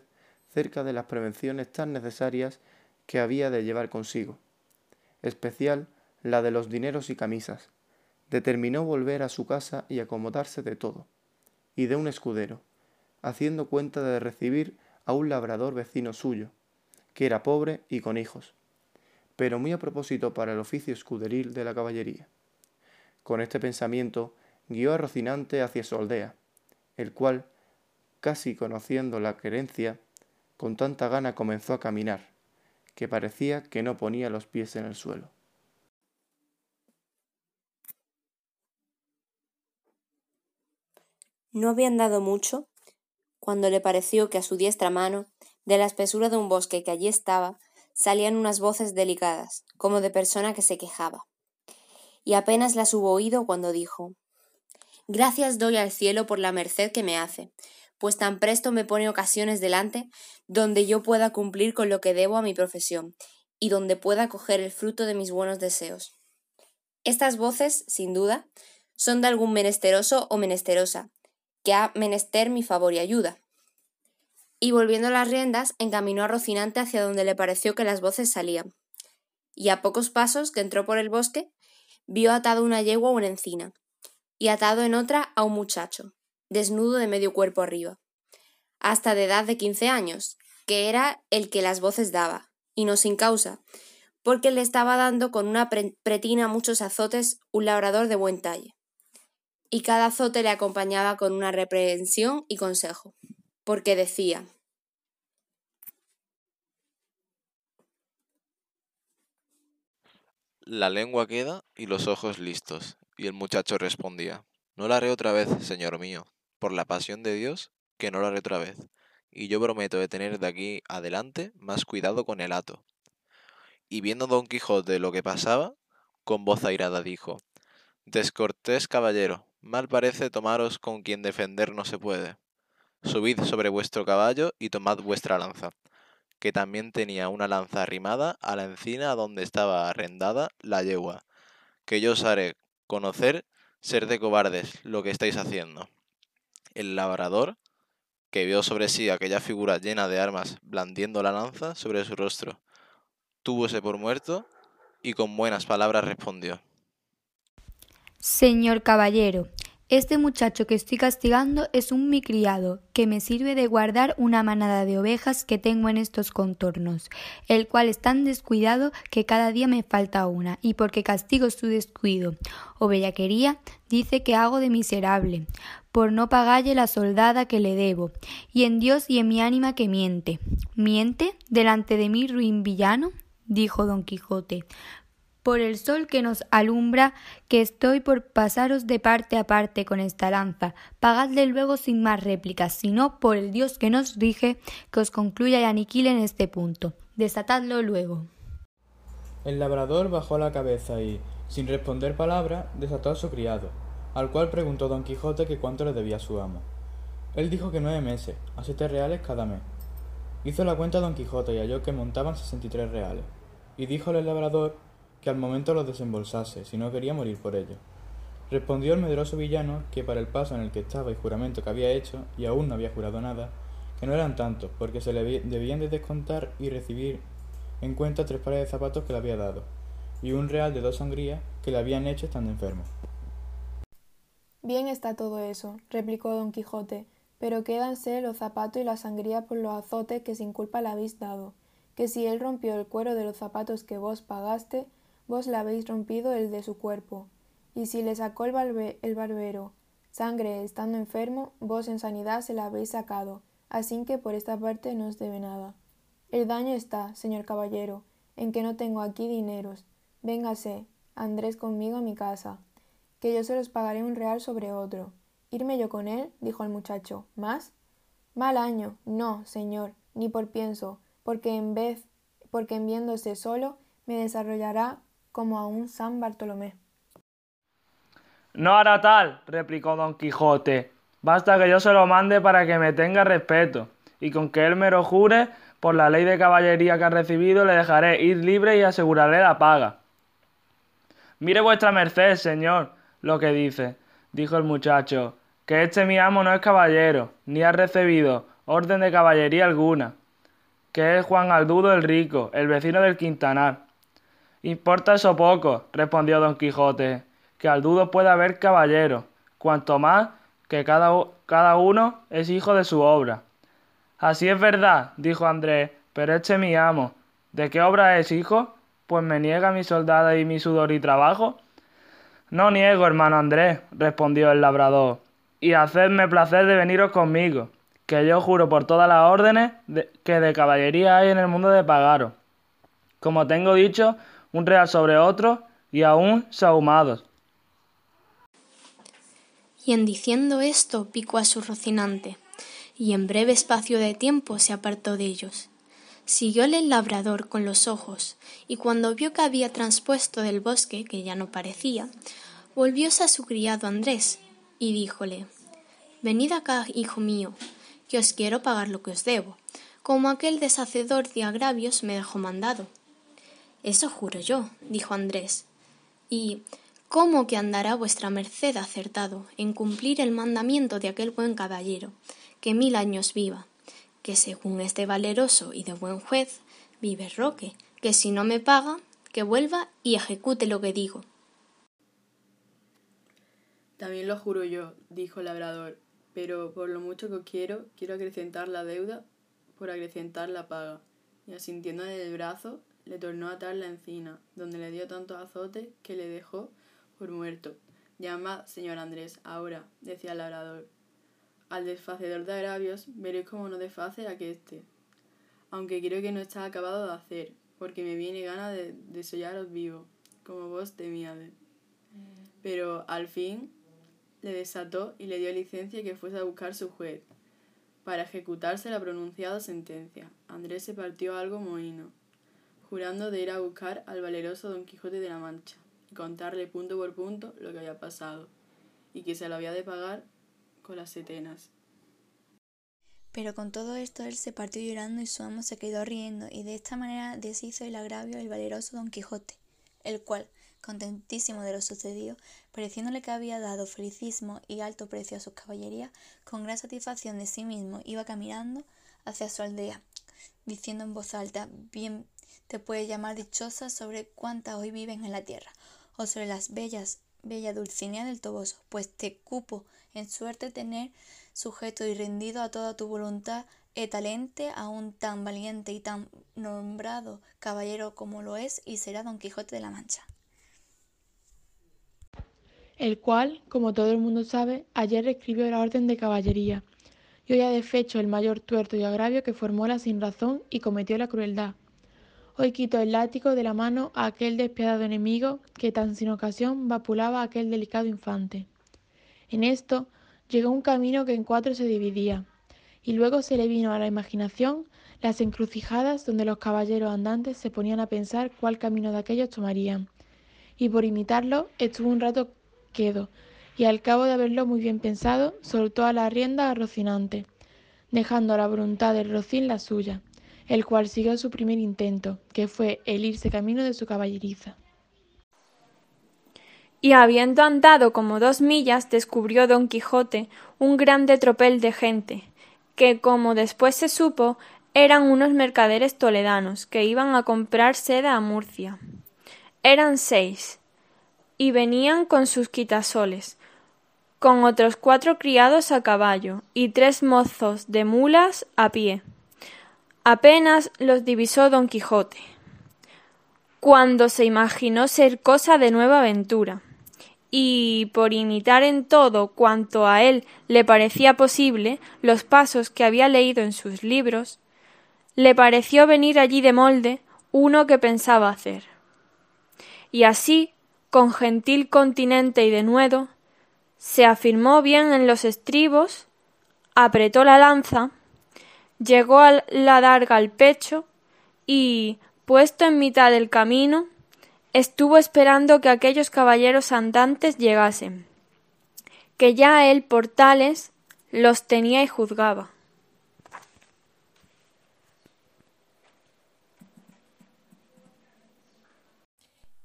cerca de las prevenciones tan necesarias que había de llevar consigo, especial la de los dineros y camisas, determinó volver a su casa y acomodarse de todo, y de un escudero, haciendo cuenta de recibir a un labrador vecino suyo, que era pobre y con hijos, pero muy a propósito para el oficio escuderil de la caballería. Con este pensamiento guió a Rocinante hacia su aldea, el cual, casi conociendo la querencia, con tanta gana comenzó a caminar, que parecía que no ponía los pies en el suelo. No había andado mucho cuando le pareció que a su diestra mano, de la espesura de un bosque que allí estaba, salían unas voces delicadas, como de persona que se quejaba. Y apenas las hubo oído cuando dijo Gracias doy al cielo por la merced que me hace, pues tan presto me pone ocasiones delante donde yo pueda cumplir con lo que debo a mi profesión, y donde pueda coger el fruto de mis buenos deseos. Estas voces, sin duda, son de algún menesteroso o menesterosa, que ha menester mi favor y ayuda. Y volviendo las riendas, encaminó a Rocinante hacia donde le pareció que las voces salían. Y a pocos pasos que entró por el bosque, vio atado una yegua a una encina, y atado en otra a un muchacho, desnudo de medio cuerpo arriba, hasta de edad de quince años, que era el que las voces daba, y no sin causa, porque le estaba dando con una pretina muchos azotes un labrador de buen talle y cada azote le acompañaba con una reprehensión y consejo, porque decía La lengua queda y los ojos listos. Y el muchacho respondía No la haré otra vez, señor mío, por la pasión de Dios, que no la haré otra vez. Y yo prometo de tener de aquí adelante más cuidado con el hato. Y viendo don Quijote lo que pasaba, con voz airada dijo Descortés caballero, Mal parece tomaros con quien defender no se puede. Subid sobre vuestro caballo y tomad vuestra lanza, que también tenía una lanza arrimada a la encina donde estaba arrendada la yegua, que yo os haré conocer ser de cobardes lo que estáis haciendo. El labrador, que vio sobre sí aquella figura llena de armas blandiendo la lanza sobre su rostro, túvose por muerto y con buenas palabras respondió. Señor caballero, este muchacho que estoy castigando es un mi criado, que me sirve de guardar una manada de ovejas que tengo en estos contornos, el cual es tan descuidado que cada día me falta una, y porque castigo su descuido o bellaquería, dice que hago de miserable, por no pagalle la soldada que le debo, y en Dios y en mi ánima que miente. ¿Miente delante de mí, ruin villano? dijo don Quijote, por el sol que nos alumbra, que estoy por pasaros de parte a parte con esta lanza. Pagadle luego sin más réplicas, sino por el Dios que nos rige, que os concluya y aniquile en este punto. Desatadlo luego. El labrador bajó la cabeza y, sin responder palabra, desató a su criado, al cual preguntó don Quijote que cuánto le debía a su amo. Él dijo que nueve meses, a siete reales cada mes. Hizo la cuenta don Quijote y halló que montaban sesenta y tres reales. Y díjole el labrador que al momento los desembolsase, si no quería morir por ello. Respondió el medroso villano que para el paso en el que estaba y juramento que había hecho, y aún no había jurado nada, que no eran tantos, porque se le debían de descontar y recibir en cuenta tres pares de zapatos que le había dado, y un real de dos sangrías que le habían hecho estando enfermo. Bien está todo eso, replicó don Quijote, pero quédanse los zapatos y la sangría por los azotes que sin culpa le habéis dado, que si él rompió el cuero de los zapatos que vos pagaste, vos le habéis rompido el de su cuerpo, y si le sacó el, el barbero sangre estando enfermo, vos en sanidad se la habéis sacado, así que por esta parte no os debe nada. El daño está, señor caballero, en que no tengo aquí dineros. Véngase, Andrés conmigo a mi casa, que yo se los pagaré un real sobre otro. ¿Irme yo con él? dijo el muchacho. ¿Más? Mal año. No, señor, ni por pienso, porque en vez, porque en viéndose solo, me desarrollará como a un San Bartolomé. No hará tal, replicó don Quijote. Basta que yo se lo mande para que me tenga respeto, y con que él me lo jure, por la ley de caballería que ha recibido, le dejaré ir libre y aseguraré la paga. Mire vuestra merced, señor, lo que dice, dijo el muchacho, que este mi amo no es caballero, ni ha recibido orden de caballería alguna, que es Juan Aldudo el Rico, el vecino del Quintanar. Importa eso poco, respondió don Quijote, que al dudo puede haber caballero, cuanto más que cada, cada uno es hijo de su obra. Así es verdad, dijo Andrés, pero este mi amo. ¿De qué obra es, hijo? Pues me niega mi soldada y mi sudor y trabajo. No niego, hermano Andrés, respondió el labrador, y hacedme placer de veniros conmigo, que yo juro por todas las órdenes que de caballería hay en el mundo de pagaros. Como tengo dicho, un real sobre otro y aún sahumados. Y en diciendo esto picó a su rocinante, y en breve espacio de tiempo se apartó de ellos. Siguióle el labrador con los ojos, y cuando vio que había transpuesto del bosque, que ya no parecía, volvióse a su criado Andrés, y díjole Venid acá, hijo mío, que os quiero pagar lo que os debo, como aquel deshacedor de agravios me dejó mandado. Eso juro yo, dijo Andrés. Y ¿Cómo que andará vuestra merced acertado en cumplir el mandamiento de aquel buen caballero, que mil años viva, que según es de valeroso y de buen juez, vive Roque, que si no me paga, que vuelva y ejecute lo que digo. También lo juro yo, dijo el labrador, pero por lo mucho que quiero, quiero acrecentar la deuda por acrecentar la paga. Y asintiéndole el brazo, le tornó a atar la encina, donde le dio tanto azote que le dejó por muerto. Llama, señor Andrés, ahora, decía el labrador. Al desfacedor de agravios, veréis cómo no desface a que éste. Aunque creo que no está acabado de hacer, porque me viene gana de desollaros vivo, como vos temíades. Pero al fin le desató y le dio licencia que fuese a buscar su juez, para ejecutarse la pronunciada sentencia. Andrés se partió algo mohino, jurando de ir a buscar al valeroso Don Quijote de la Mancha contarle punto por punto lo que había pasado y que se lo había de pagar con las setenas. Pero con todo esto él se partió llorando y su amo se quedó riendo, y de esta manera deshizo el agravio el valeroso don Quijote, el cual, contentísimo de lo sucedido, pareciéndole que había dado felicismo y alto precio a sus caballerías, con gran satisfacción de sí mismo iba caminando hacia su aldea, diciendo en voz alta Bien te puede llamar dichosa sobre cuántas hoy viven en la tierra, o sobre las bellas, bella Dulcinea del Toboso, pues te cupo en suerte tener sujeto y rendido a toda tu voluntad e talente a un tan valiente y tan nombrado caballero como lo es y será Don Quijote de la Mancha. El cual, como todo el mundo sabe, ayer escribió la orden de caballería, y hoy ha desfecho el mayor tuerto y agravio que formó la sin razón y cometió la crueldad, Hoy quito el látigo de la mano a aquel despiadado enemigo que tan sin ocasión vapulaba a aquel delicado infante. En esto llegó un camino que en cuatro se dividía, y luego se le vino a la imaginación las encrucijadas donde los caballeros andantes se ponían a pensar cuál camino de aquellos tomarían, y por imitarlo estuvo un rato quedo, y al cabo de haberlo muy bien pensado, soltó a la rienda a Rocinante, dejando a la voluntad del Rocín la suya el cual siguió su primer intento, que fue el irse camino de su caballeriza. Y habiendo andado como dos millas, descubrió don Quijote un grande tropel de gente, que, como después se supo, eran unos mercaderes toledanos que iban a comprar seda a Murcia. Eran seis, y venían con sus quitasoles, con otros cuatro criados a caballo y tres mozos de mulas a pie. Apenas los divisó don Quijote, cuando se imaginó ser cosa de nueva aventura, y por imitar en todo cuanto a él le parecía posible los pasos que había leído en sus libros, le pareció venir allí de molde uno que pensaba hacer. Y así, con gentil continente y denuedo, se afirmó bien en los estribos, apretó la lanza, llegó la darga al pecho y, puesto en mitad del camino, estuvo esperando que aquellos caballeros andantes llegasen, que ya él por tales los tenía y juzgaba.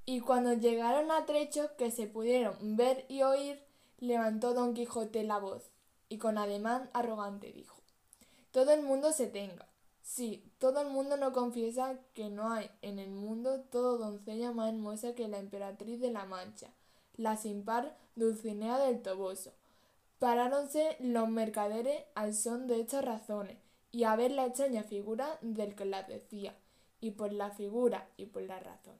Y cuando llegaron a trecho que se pudieron ver y oír, levantó don Quijote la voz, y con ademán arrogante dijo Todo el mundo se tenga. Sí, todo el mundo no confiesa que no hay en el mundo todo doncella más hermosa que la emperatriz de la Mancha, la sin par Dulcinea del Toboso. Paráronse los mercaderes al son de estas razones, y a ver la extraña figura del que las decía, y por la figura y por la razón.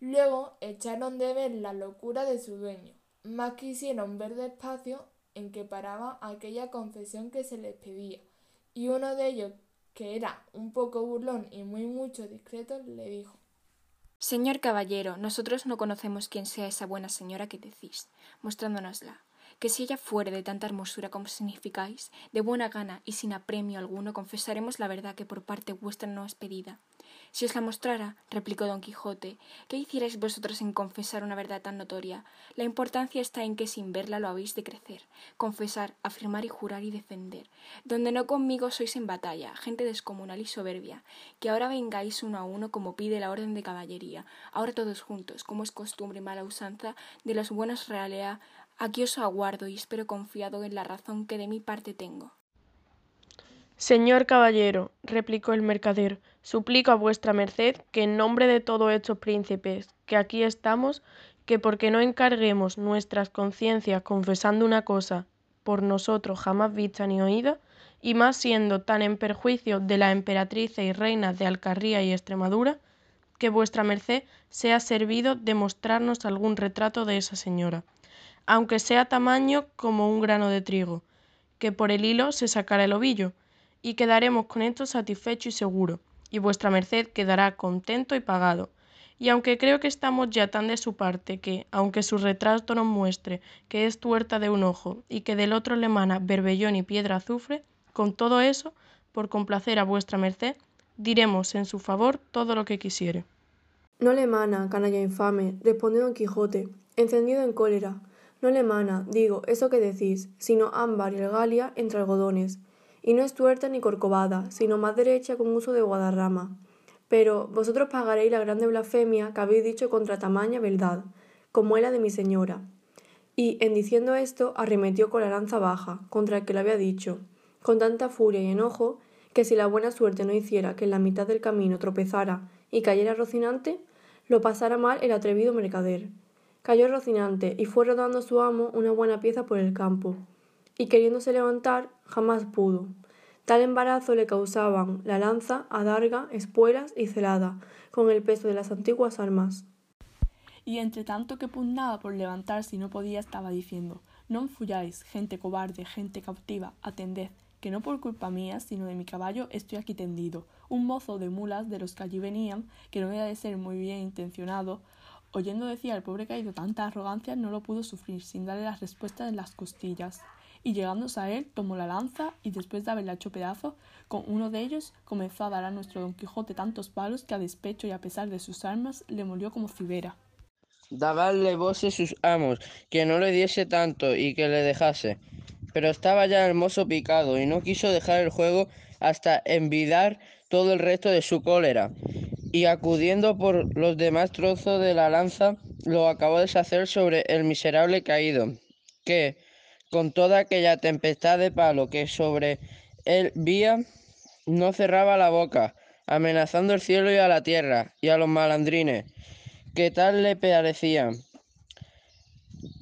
Luego echaron de ver la locura de su dueño, más quisieron ver despacio en que paraba aquella confesión que se les pedía, y uno de ellos, que era un poco burlón y muy mucho discreto, le dijo Señor caballero, nosotros no conocemos quién sea esa buena señora que decís, mostrándonosla que si ella fuere de tanta hermosura como significáis, de buena gana y sin apremio alguno confesaremos la verdad que por parte vuestra no es pedida. Si os la mostrara, replicó don Quijote, ¿qué hicierais vosotros en confesar una verdad tan notoria? La importancia está en que sin verla lo habéis de crecer, confesar, afirmar y jurar y defender, donde no conmigo sois en batalla, gente descomunal y soberbia, que ahora vengáis uno a uno como pide la orden de caballería, ahora todos juntos, como es costumbre y mala usanza de las buenas realea, aquí os aguardo y espero confiado en la razón que de mi parte tengo. Señor caballero, replicó el mercader, suplico a vuestra merced que en nombre de todos estos príncipes que aquí estamos, que porque no encarguemos nuestras conciencias confesando una cosa por nosotros jamás vista ni oída, y más siendo tan en perjuicio de la emperatriz y reinas de Alcarría y Extremadura, que vuestra merced sea servido de mostrarnos algún retrato de esa señora, aunque sea tamaño como un grano de trigo, que por el hilo se sacará el ovillo, y quedaremos con esto satisfecho y seguro, y vuestra merced quedará contento y pagado. Y aunque creo que estamos ya tan de su parte que, aunque su retrato nos muestre que es tuerta de un ojo y que del otro le emana berbellón y piedra azufre, con todo eso, por complacer a vuestra merced, diremos en su favor todo lo que quisiere. No le emana, canalla infame, respondió don Quijote, encendido en cólera. No le emana, digo, eso que decís, sino ámbar y galia entre algodones, y no es tuerta ni corcovada, sino más derecha con uso de guadarrama. Pero vosotros pagaréis la grande blasfemia que habéis dicho contra tamaña verdad, como es la de mi señora. Y, en diciendo esto, arremetió con la lanza baja, contra el que le había dicho, con tanta furia y enojo, que si la buena suerte no hiciera que en la mitad del camino tropezara y cayera Rocinante, lo pasara mal el atrevido mercader. Cayó Rocinante y fue rodando su amo una buena pieza por el campo, y queriéndose levantar jamás pudo. Tal embarazo le causaban la lanza, adarga, espuelas y celada, con el peso de las antiguas armas. Y entre tanto que pugnaba por levantarse y no podía, estaba diciendo Non fulláis, gente cobarde, gente cautiva, atended, que no por culpa mía, sino de mi caballo, estoy aquí tendido. Un mozo de mulas de los que allí venían, que no había de ser muy bien intencionado, oyendo decir al pobre caído tanta arrogancia, no lo pudo sufrir, sin darle las respuestas en las costillas y llegándose a él tomó la lanza y después de haberla hecho pedazos con uno de ellos comenzó a dar a nuestro Don Quijote tantos palos que a despecho y a pesar de sus armas le molió como cibera. Dabadle voces sus amos, que no le diese tanto y que le dejase. Pero estaba ya el mozo picado y no quiso dejar el juego hasta envidar todo el resto de su cólera. Y acudiendo por los demás trozos de la lanza, lo acabó de deshacer sobre el miserable caído, que, con toda aquella tempestad de palo que sobre él vía, no cerraba la boca, amenazando el cielo y a la tierra, y a los malandrines, que tal le parecían.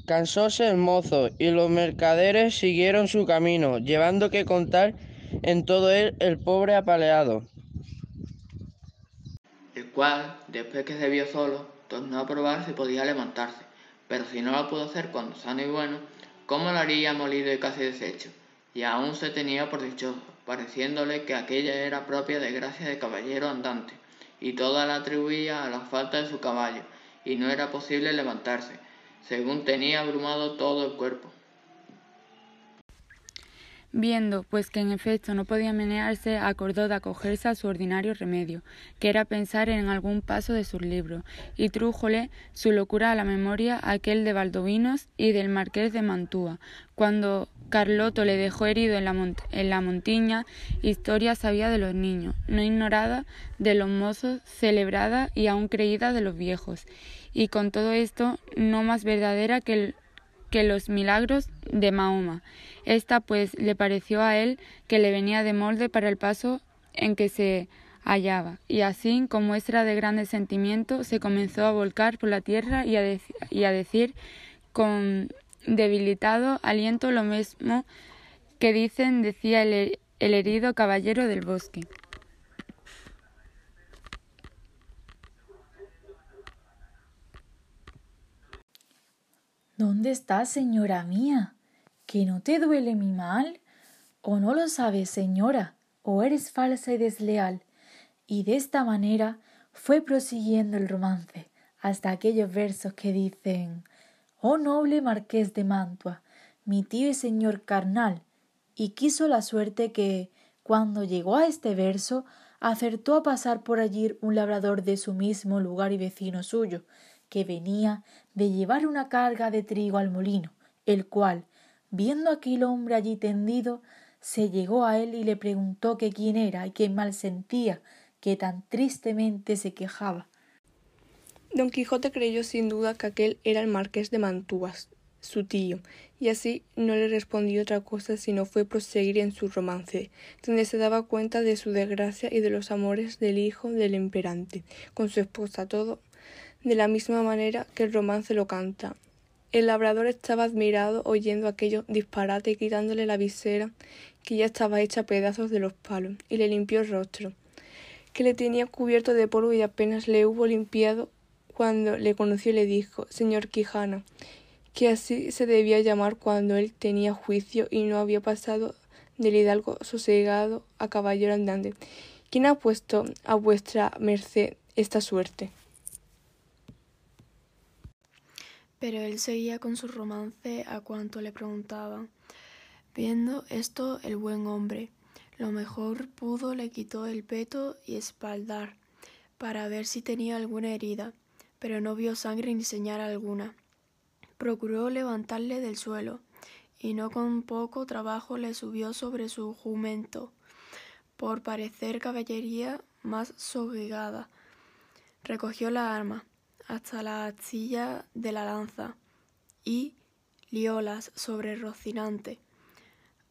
Cansóse el mozo, y los mercaderes siguieron su camino, llevando que contar en todo él el pobre apaleado. El cual, después que se vio solo, tornó a probar si podía levantarse, pero si no lo pudo hacer cuando sano y bueno, ¿cómo lo haría molido y casi deshecho? Y aún se tenía por dichoso, pareciéndole que aquella era propia desgracia de caballero andante, y toda la atribuía a la falta de su caballo, y no era posible levantarse, según tenía abrumado todo el cuerpo. Viendo, pues que en efecto no podía menearse, acordó de acogerse a su ordinario remedio, que era pensar en algún paso de sus libros, y trújole su locura a la memoria aquel de Valdovinos y del marqués de Mantua, cuando Carloto le dejó herido en la, en la montiña, historia sabía de los niños, no ignorada de los mozos, celebrada y aún creída de los viejos, y con todo esto no más verdadera que el que los milagros de Mahoma. Esta pues le pareció a él que le venía de molde para el paso en que se hallaba, y así, con muestra de grande sentimiento, se comenzó a volcar por la tierra y a, decir con debilitado aliento lo mismo que dicen decía el herido caballero del bosque. ¿Dónde estás, señora mía? ¿Que no te duele mi mal? ¿O no lo sabes, señora? ¿O eres falsa y desleal? Y de esta manera fue prosiguiendo el romance, hasta aquellos versos que dicen Oh noble marqués de Mantua, mi tío y señor carnal, y quiso la suerte que, cuando llegó a este verso, acertó a pasar por allí un labrador de su mismo lugar y vecino suyo, que venía de llevar una carga de trigo al molino, el cual, viendo aquel hombre allí tendido, se llegó a él y le preguntó que quién era y qué mal sentía, que tan tristemente se quejaba. Don Quijote creyó sin duda que aquel era el marqués de Mantuas, su tío, y así no le respondió otra cosa sino fue proseguir en su romance, donde se daba cuenta de su desgracia y de los amores del hijo del emperante, con su esposa todo de la misma manera que el romance lo canta. El labrador estaba admirado oyendo aquello disparate y quitándole la visera, que ya estaba hecha a pedazos de los palos, y le limpió el rostro, que le tenía cubierto de polvo y apenas le hubo limpiado cuando le conoció le dijo Señor Quijana, que así se debía llamar cuando él tenía juicio y no había pasado del hidalgo sosegado a caballero andante. ¿Quién ha puesto a vuestra merced esta suerte? Pero él seguía con su romance a cuanto le preguntaban. Viendo esto, el buen hombre, lo mejor pudo, le quitó el peto y espaldar, para ver si tenía alguna herida, pero no vio sangre ni señal alguna. Procuró levantarle del suelo, y no con poco trabajo le subió sobre su jumento, por parecer caballería más sogregada. Recogió la arma, hasta la astilla de la lanza y liólas sobre Rocinante,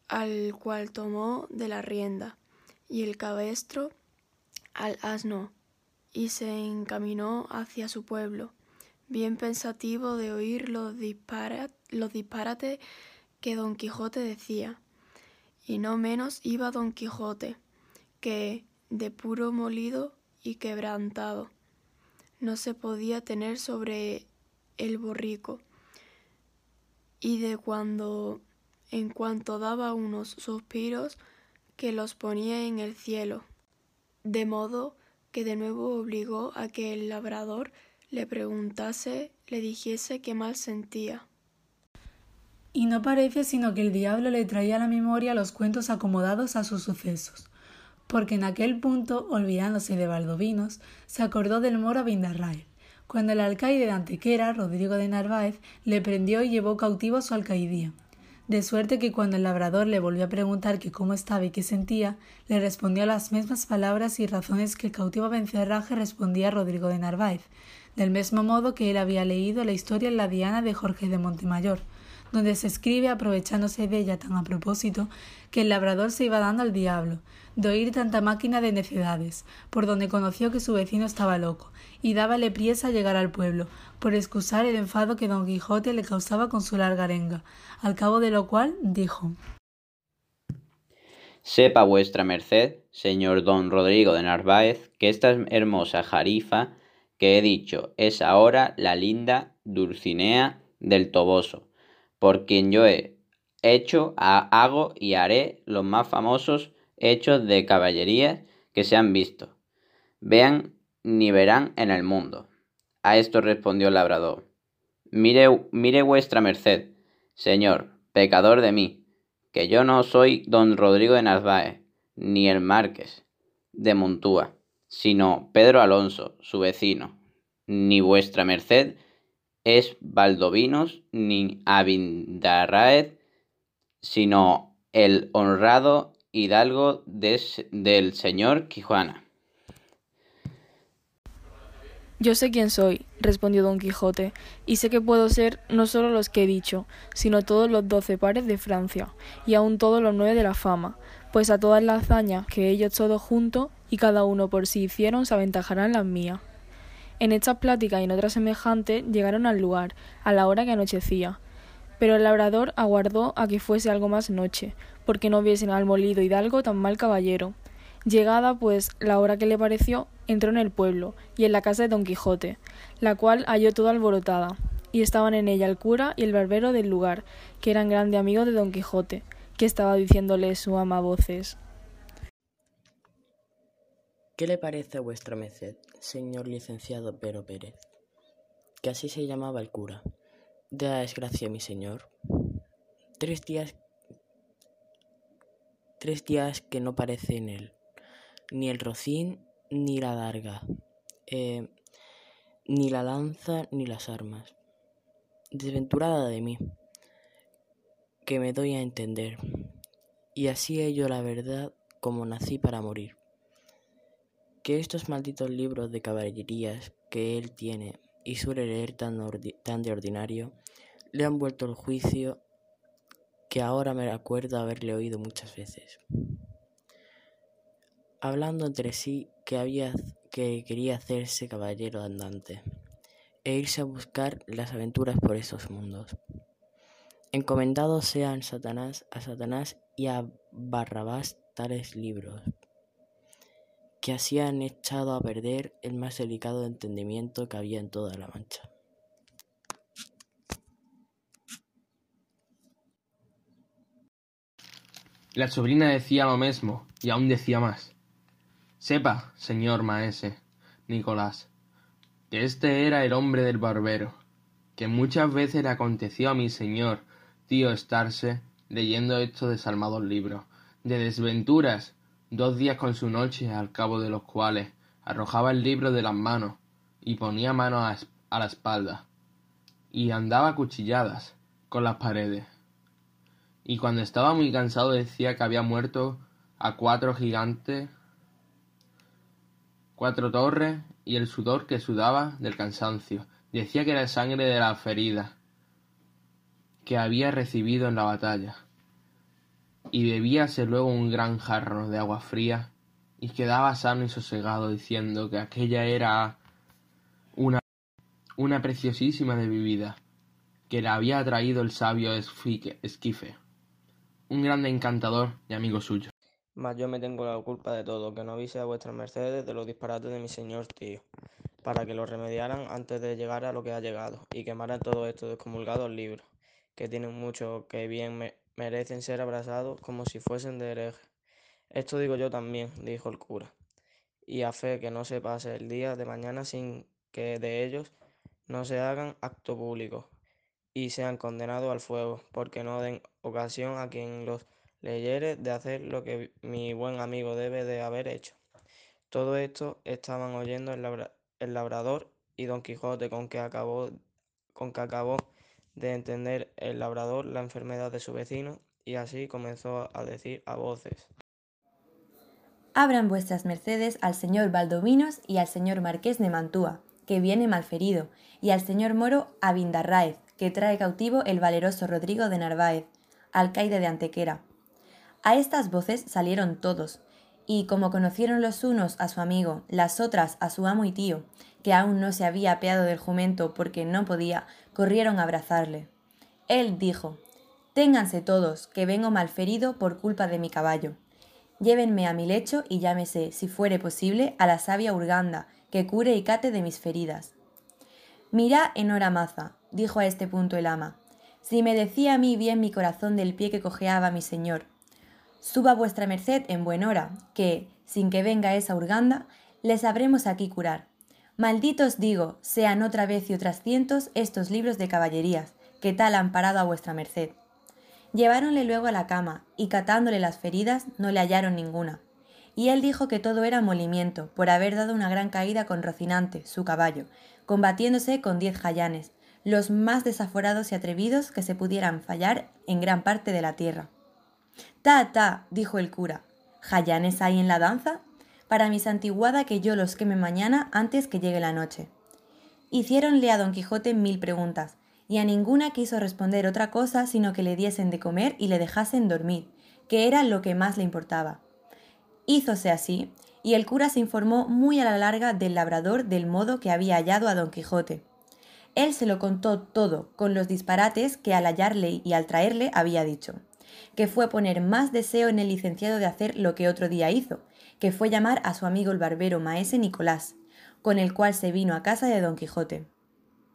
al cual tomó de la rienda, y el cabestro al asno, y se encaminó hacia su pueblo, bien pensativo de oír los, los disparates que don Quijote decía. Y no menos iba don Quijote, que, de puro molido y quebrantado, no se podía tener sobre el borrico, y de cuando en cuanto daba unos suspiros que los ponía en el cielo, de modo que de nuevo obligó a que el labrador le preguntase, le dijese qué mal sentía. Y no parece sino que el diablo le traía a la memoria los cuentos acomodados a sus sucesos, porque en aquel punto, olvidándose de Valdovinos, se acordó del moro Vindarrael, cuando el alcaide de Antequera, Rodrigo de Narváez, le prendió y llevó cautivo a su alcaidía. De suerte que cuando el labrador le volvió a preguntar que cómo estaba y qué sentía, le respondió las mismas palabras y razones que el cautivo Bencerraje respondía a Rodrigo de Narváez, del mismo modo que él había leído la historia en la Diana de Jorge de Montemayor, donde se escribe aprovechándose de ella tan a propósito que el labrador se iba dando al diablo de oír tanta máquina de necedades, por donde conoció que su vecino estaba loco, y dábale priesa a llegar al pueblo, por excusar el enfado que don Quijote le causaba con su larga arenga, al cabo de lo cual dijo Sepa vuestra merced, señor don Rodrigo de Narváez, que esta hermosa jarifa que he dicho es ahora la linda Dulcinea del Toboso, por quien yo he hecho, hago y haré los más famosos hechos de caballería que se han visto, vean ni verán en el mundo. A esto respondió el labrador. Mire, mire vuestra merced, señor, pecador de mí, que yo no soy don Rodrigo de Narváez, ni el Márquez de Montúa, sino Pedro Alonso, su vecino, ni vuestra merced es Valdovinos ni Abindarráez, sino el honrado hidalgo del señor Quijuana. Yo sé quién soy, respondió don Quijote, y sé que puedo ser no solo los que he dicho, sino todos los doce pares de Francia, y aun todos los nueve de la fama, pues a todas las hazañas que ellos todos juntos y cada uno por sí hicieron se aventajarán las mías. En estas pláticas y en otras semejantes llegaron al lugar, a la hora que anochecía, pero el labrador aguardó a que fuese algo más noche, porque no viesen al molido hidalgo tan mal caballero. Llegada, pues, la hora que le pareció, entró en el pueblo y en la casa de don Quijote, la cual halló toda alborotada, y estaban en ella el cura y el barbero del lugar, que eran grandes amigos de don Quijote, que estaba diciéndole su ama voces. ¿Qué le parece a vuestra merced, señor licenciado Pero Pérez? Que así se llamaba el cura. De la desgracia, mi señor. Tres días. Tres días que no parece en él. Ni el rocín ni la darga, eh, ni la lanza, ni las armas. Desventurada de mí, que me doy a entender, y así ello la verdad como nací para morir. Que estos malditos libros de caballerías que él tiene y suele leer tan, tan de ordinario, le han vuelto el juicio que ahora me acuerdo haberle oído muchas veces hablando entre sí que había que quería hacerse caballero andante e irse a buscar las aventuras por esos mundos. Encomendados sean Satanás a Satanás y a Barrabás tales libros, que así han echado a perder el más delicado entendimiento que había en toda la mancha. La sobrina decía lo mismo y aún decía más. Sepa, señor maese Nicolás, que este era el hombre del barbero, que muchas veces le aconteció a mi señor tío estarse leyendo estos desalmados libros de desventuras dos días con su noche al cabo de los cuales arrojaba el libro de las manos y ponía mano a, a la espalda y andaba cuchilladas con las paredes y cuando estaba muy cansado decía que había muerto a cuatro gigantes cuatro torres y el sudor que sudaba del cansancio. Decía que era sangre de la ferida que había recibido en la batalla. Y bebíase luego un gran jarro de agua fría y quedaba sano y sosegado diciendo que aquella era una, una preciosísima de bebida que le había traído el sabio Esquife, un grande encantador y amigo suyo. Mas yo me tengo la culpa de todo, que no avise a vuestras mercedes de los disparates de mi señor tío, para que lo remediaran antes de llegar a lo que ha llegado, y quemaran todo esto descomulgados libros, que tienen mucho que bien merecen ser abrazados como si fuesen de hereje. Esto digo yo también, dijo el cura, y a fe que no se pase el día de mañana sin que de ellos no se hagan acto público y sean condenados al fuego, porque no den ocasión a quien los leyere de hacer lo que mi buen amigo debe de haber hecho. Todo esto estaban oyendo el, labrador y don Quijote con que acabó con que acabó de entender el labrador la enfermedad de su vecino y así comenzó a decir a voces. Abran vuestras mercedes al señor Valdovinos y al señor Marqués de Mantua, que viene malferido, y al señor Moro Abindarráez, que trae cautivo el valeroso Rodrigo de Narváez, alcaide de Antequera. A estas voces salieron todos, y como conocieron los unos a su amigo, las otras a su amo y tío, que aún no se había apeado del jumento porque no podía, corrieron a abrazarle. Él dijo, Ténganse todos, que vengo malferido por culpa de mi caballo. Llévenme a mi lecho y llámese, si fuere posible, a la sabia Urganda, que cure y cate de mis feridas. Mira, Enora Maza, dijo a este punto el ama, si me decía a mí bien mi corazón del pie que cojeaba mi señor. Suba vuestra merced en buen hora, que, sin que venga esa Urganda, le sabremos aquí curar. Malditos digo, sean otra vez y otras cientos estos libros de caballerías, que tal han parado a vuestra merced. Lleváronle luego a la cama, y catándole las feridas no le hallaron ninguna. Y él dijo que todo era molimiento, por haber dado una gran caída con Rocinante, su caballo, combatiéndose con diez jayanes, los más desaforados y atrevidos que se pudieran fallar en gran parte de la tierra. Ta, ta, dijo el cura, ¿jayanes hay en la danza? Para mi santiguada que yo los queme mañana antes que llegue la noche. Hiciéronle a don Quijote mil preguntas, y a ninguna quiso responder otra cosa sino que le diesen de comer y le dejasen dormir, que era lo que más le importaba. Hízose así, y el cura se informó muy a la larga del labrador del modo que había hallado a don Quijote. Él se lo contó todo, con los disparates que al hallarle y al traerle había dicho, que fue poner más deseo en el licenciado de hacer lo que otro día hizo, que fue llamar a su amigo el barbero maese Nicolás, con el cual se vino a casa de don Quijote.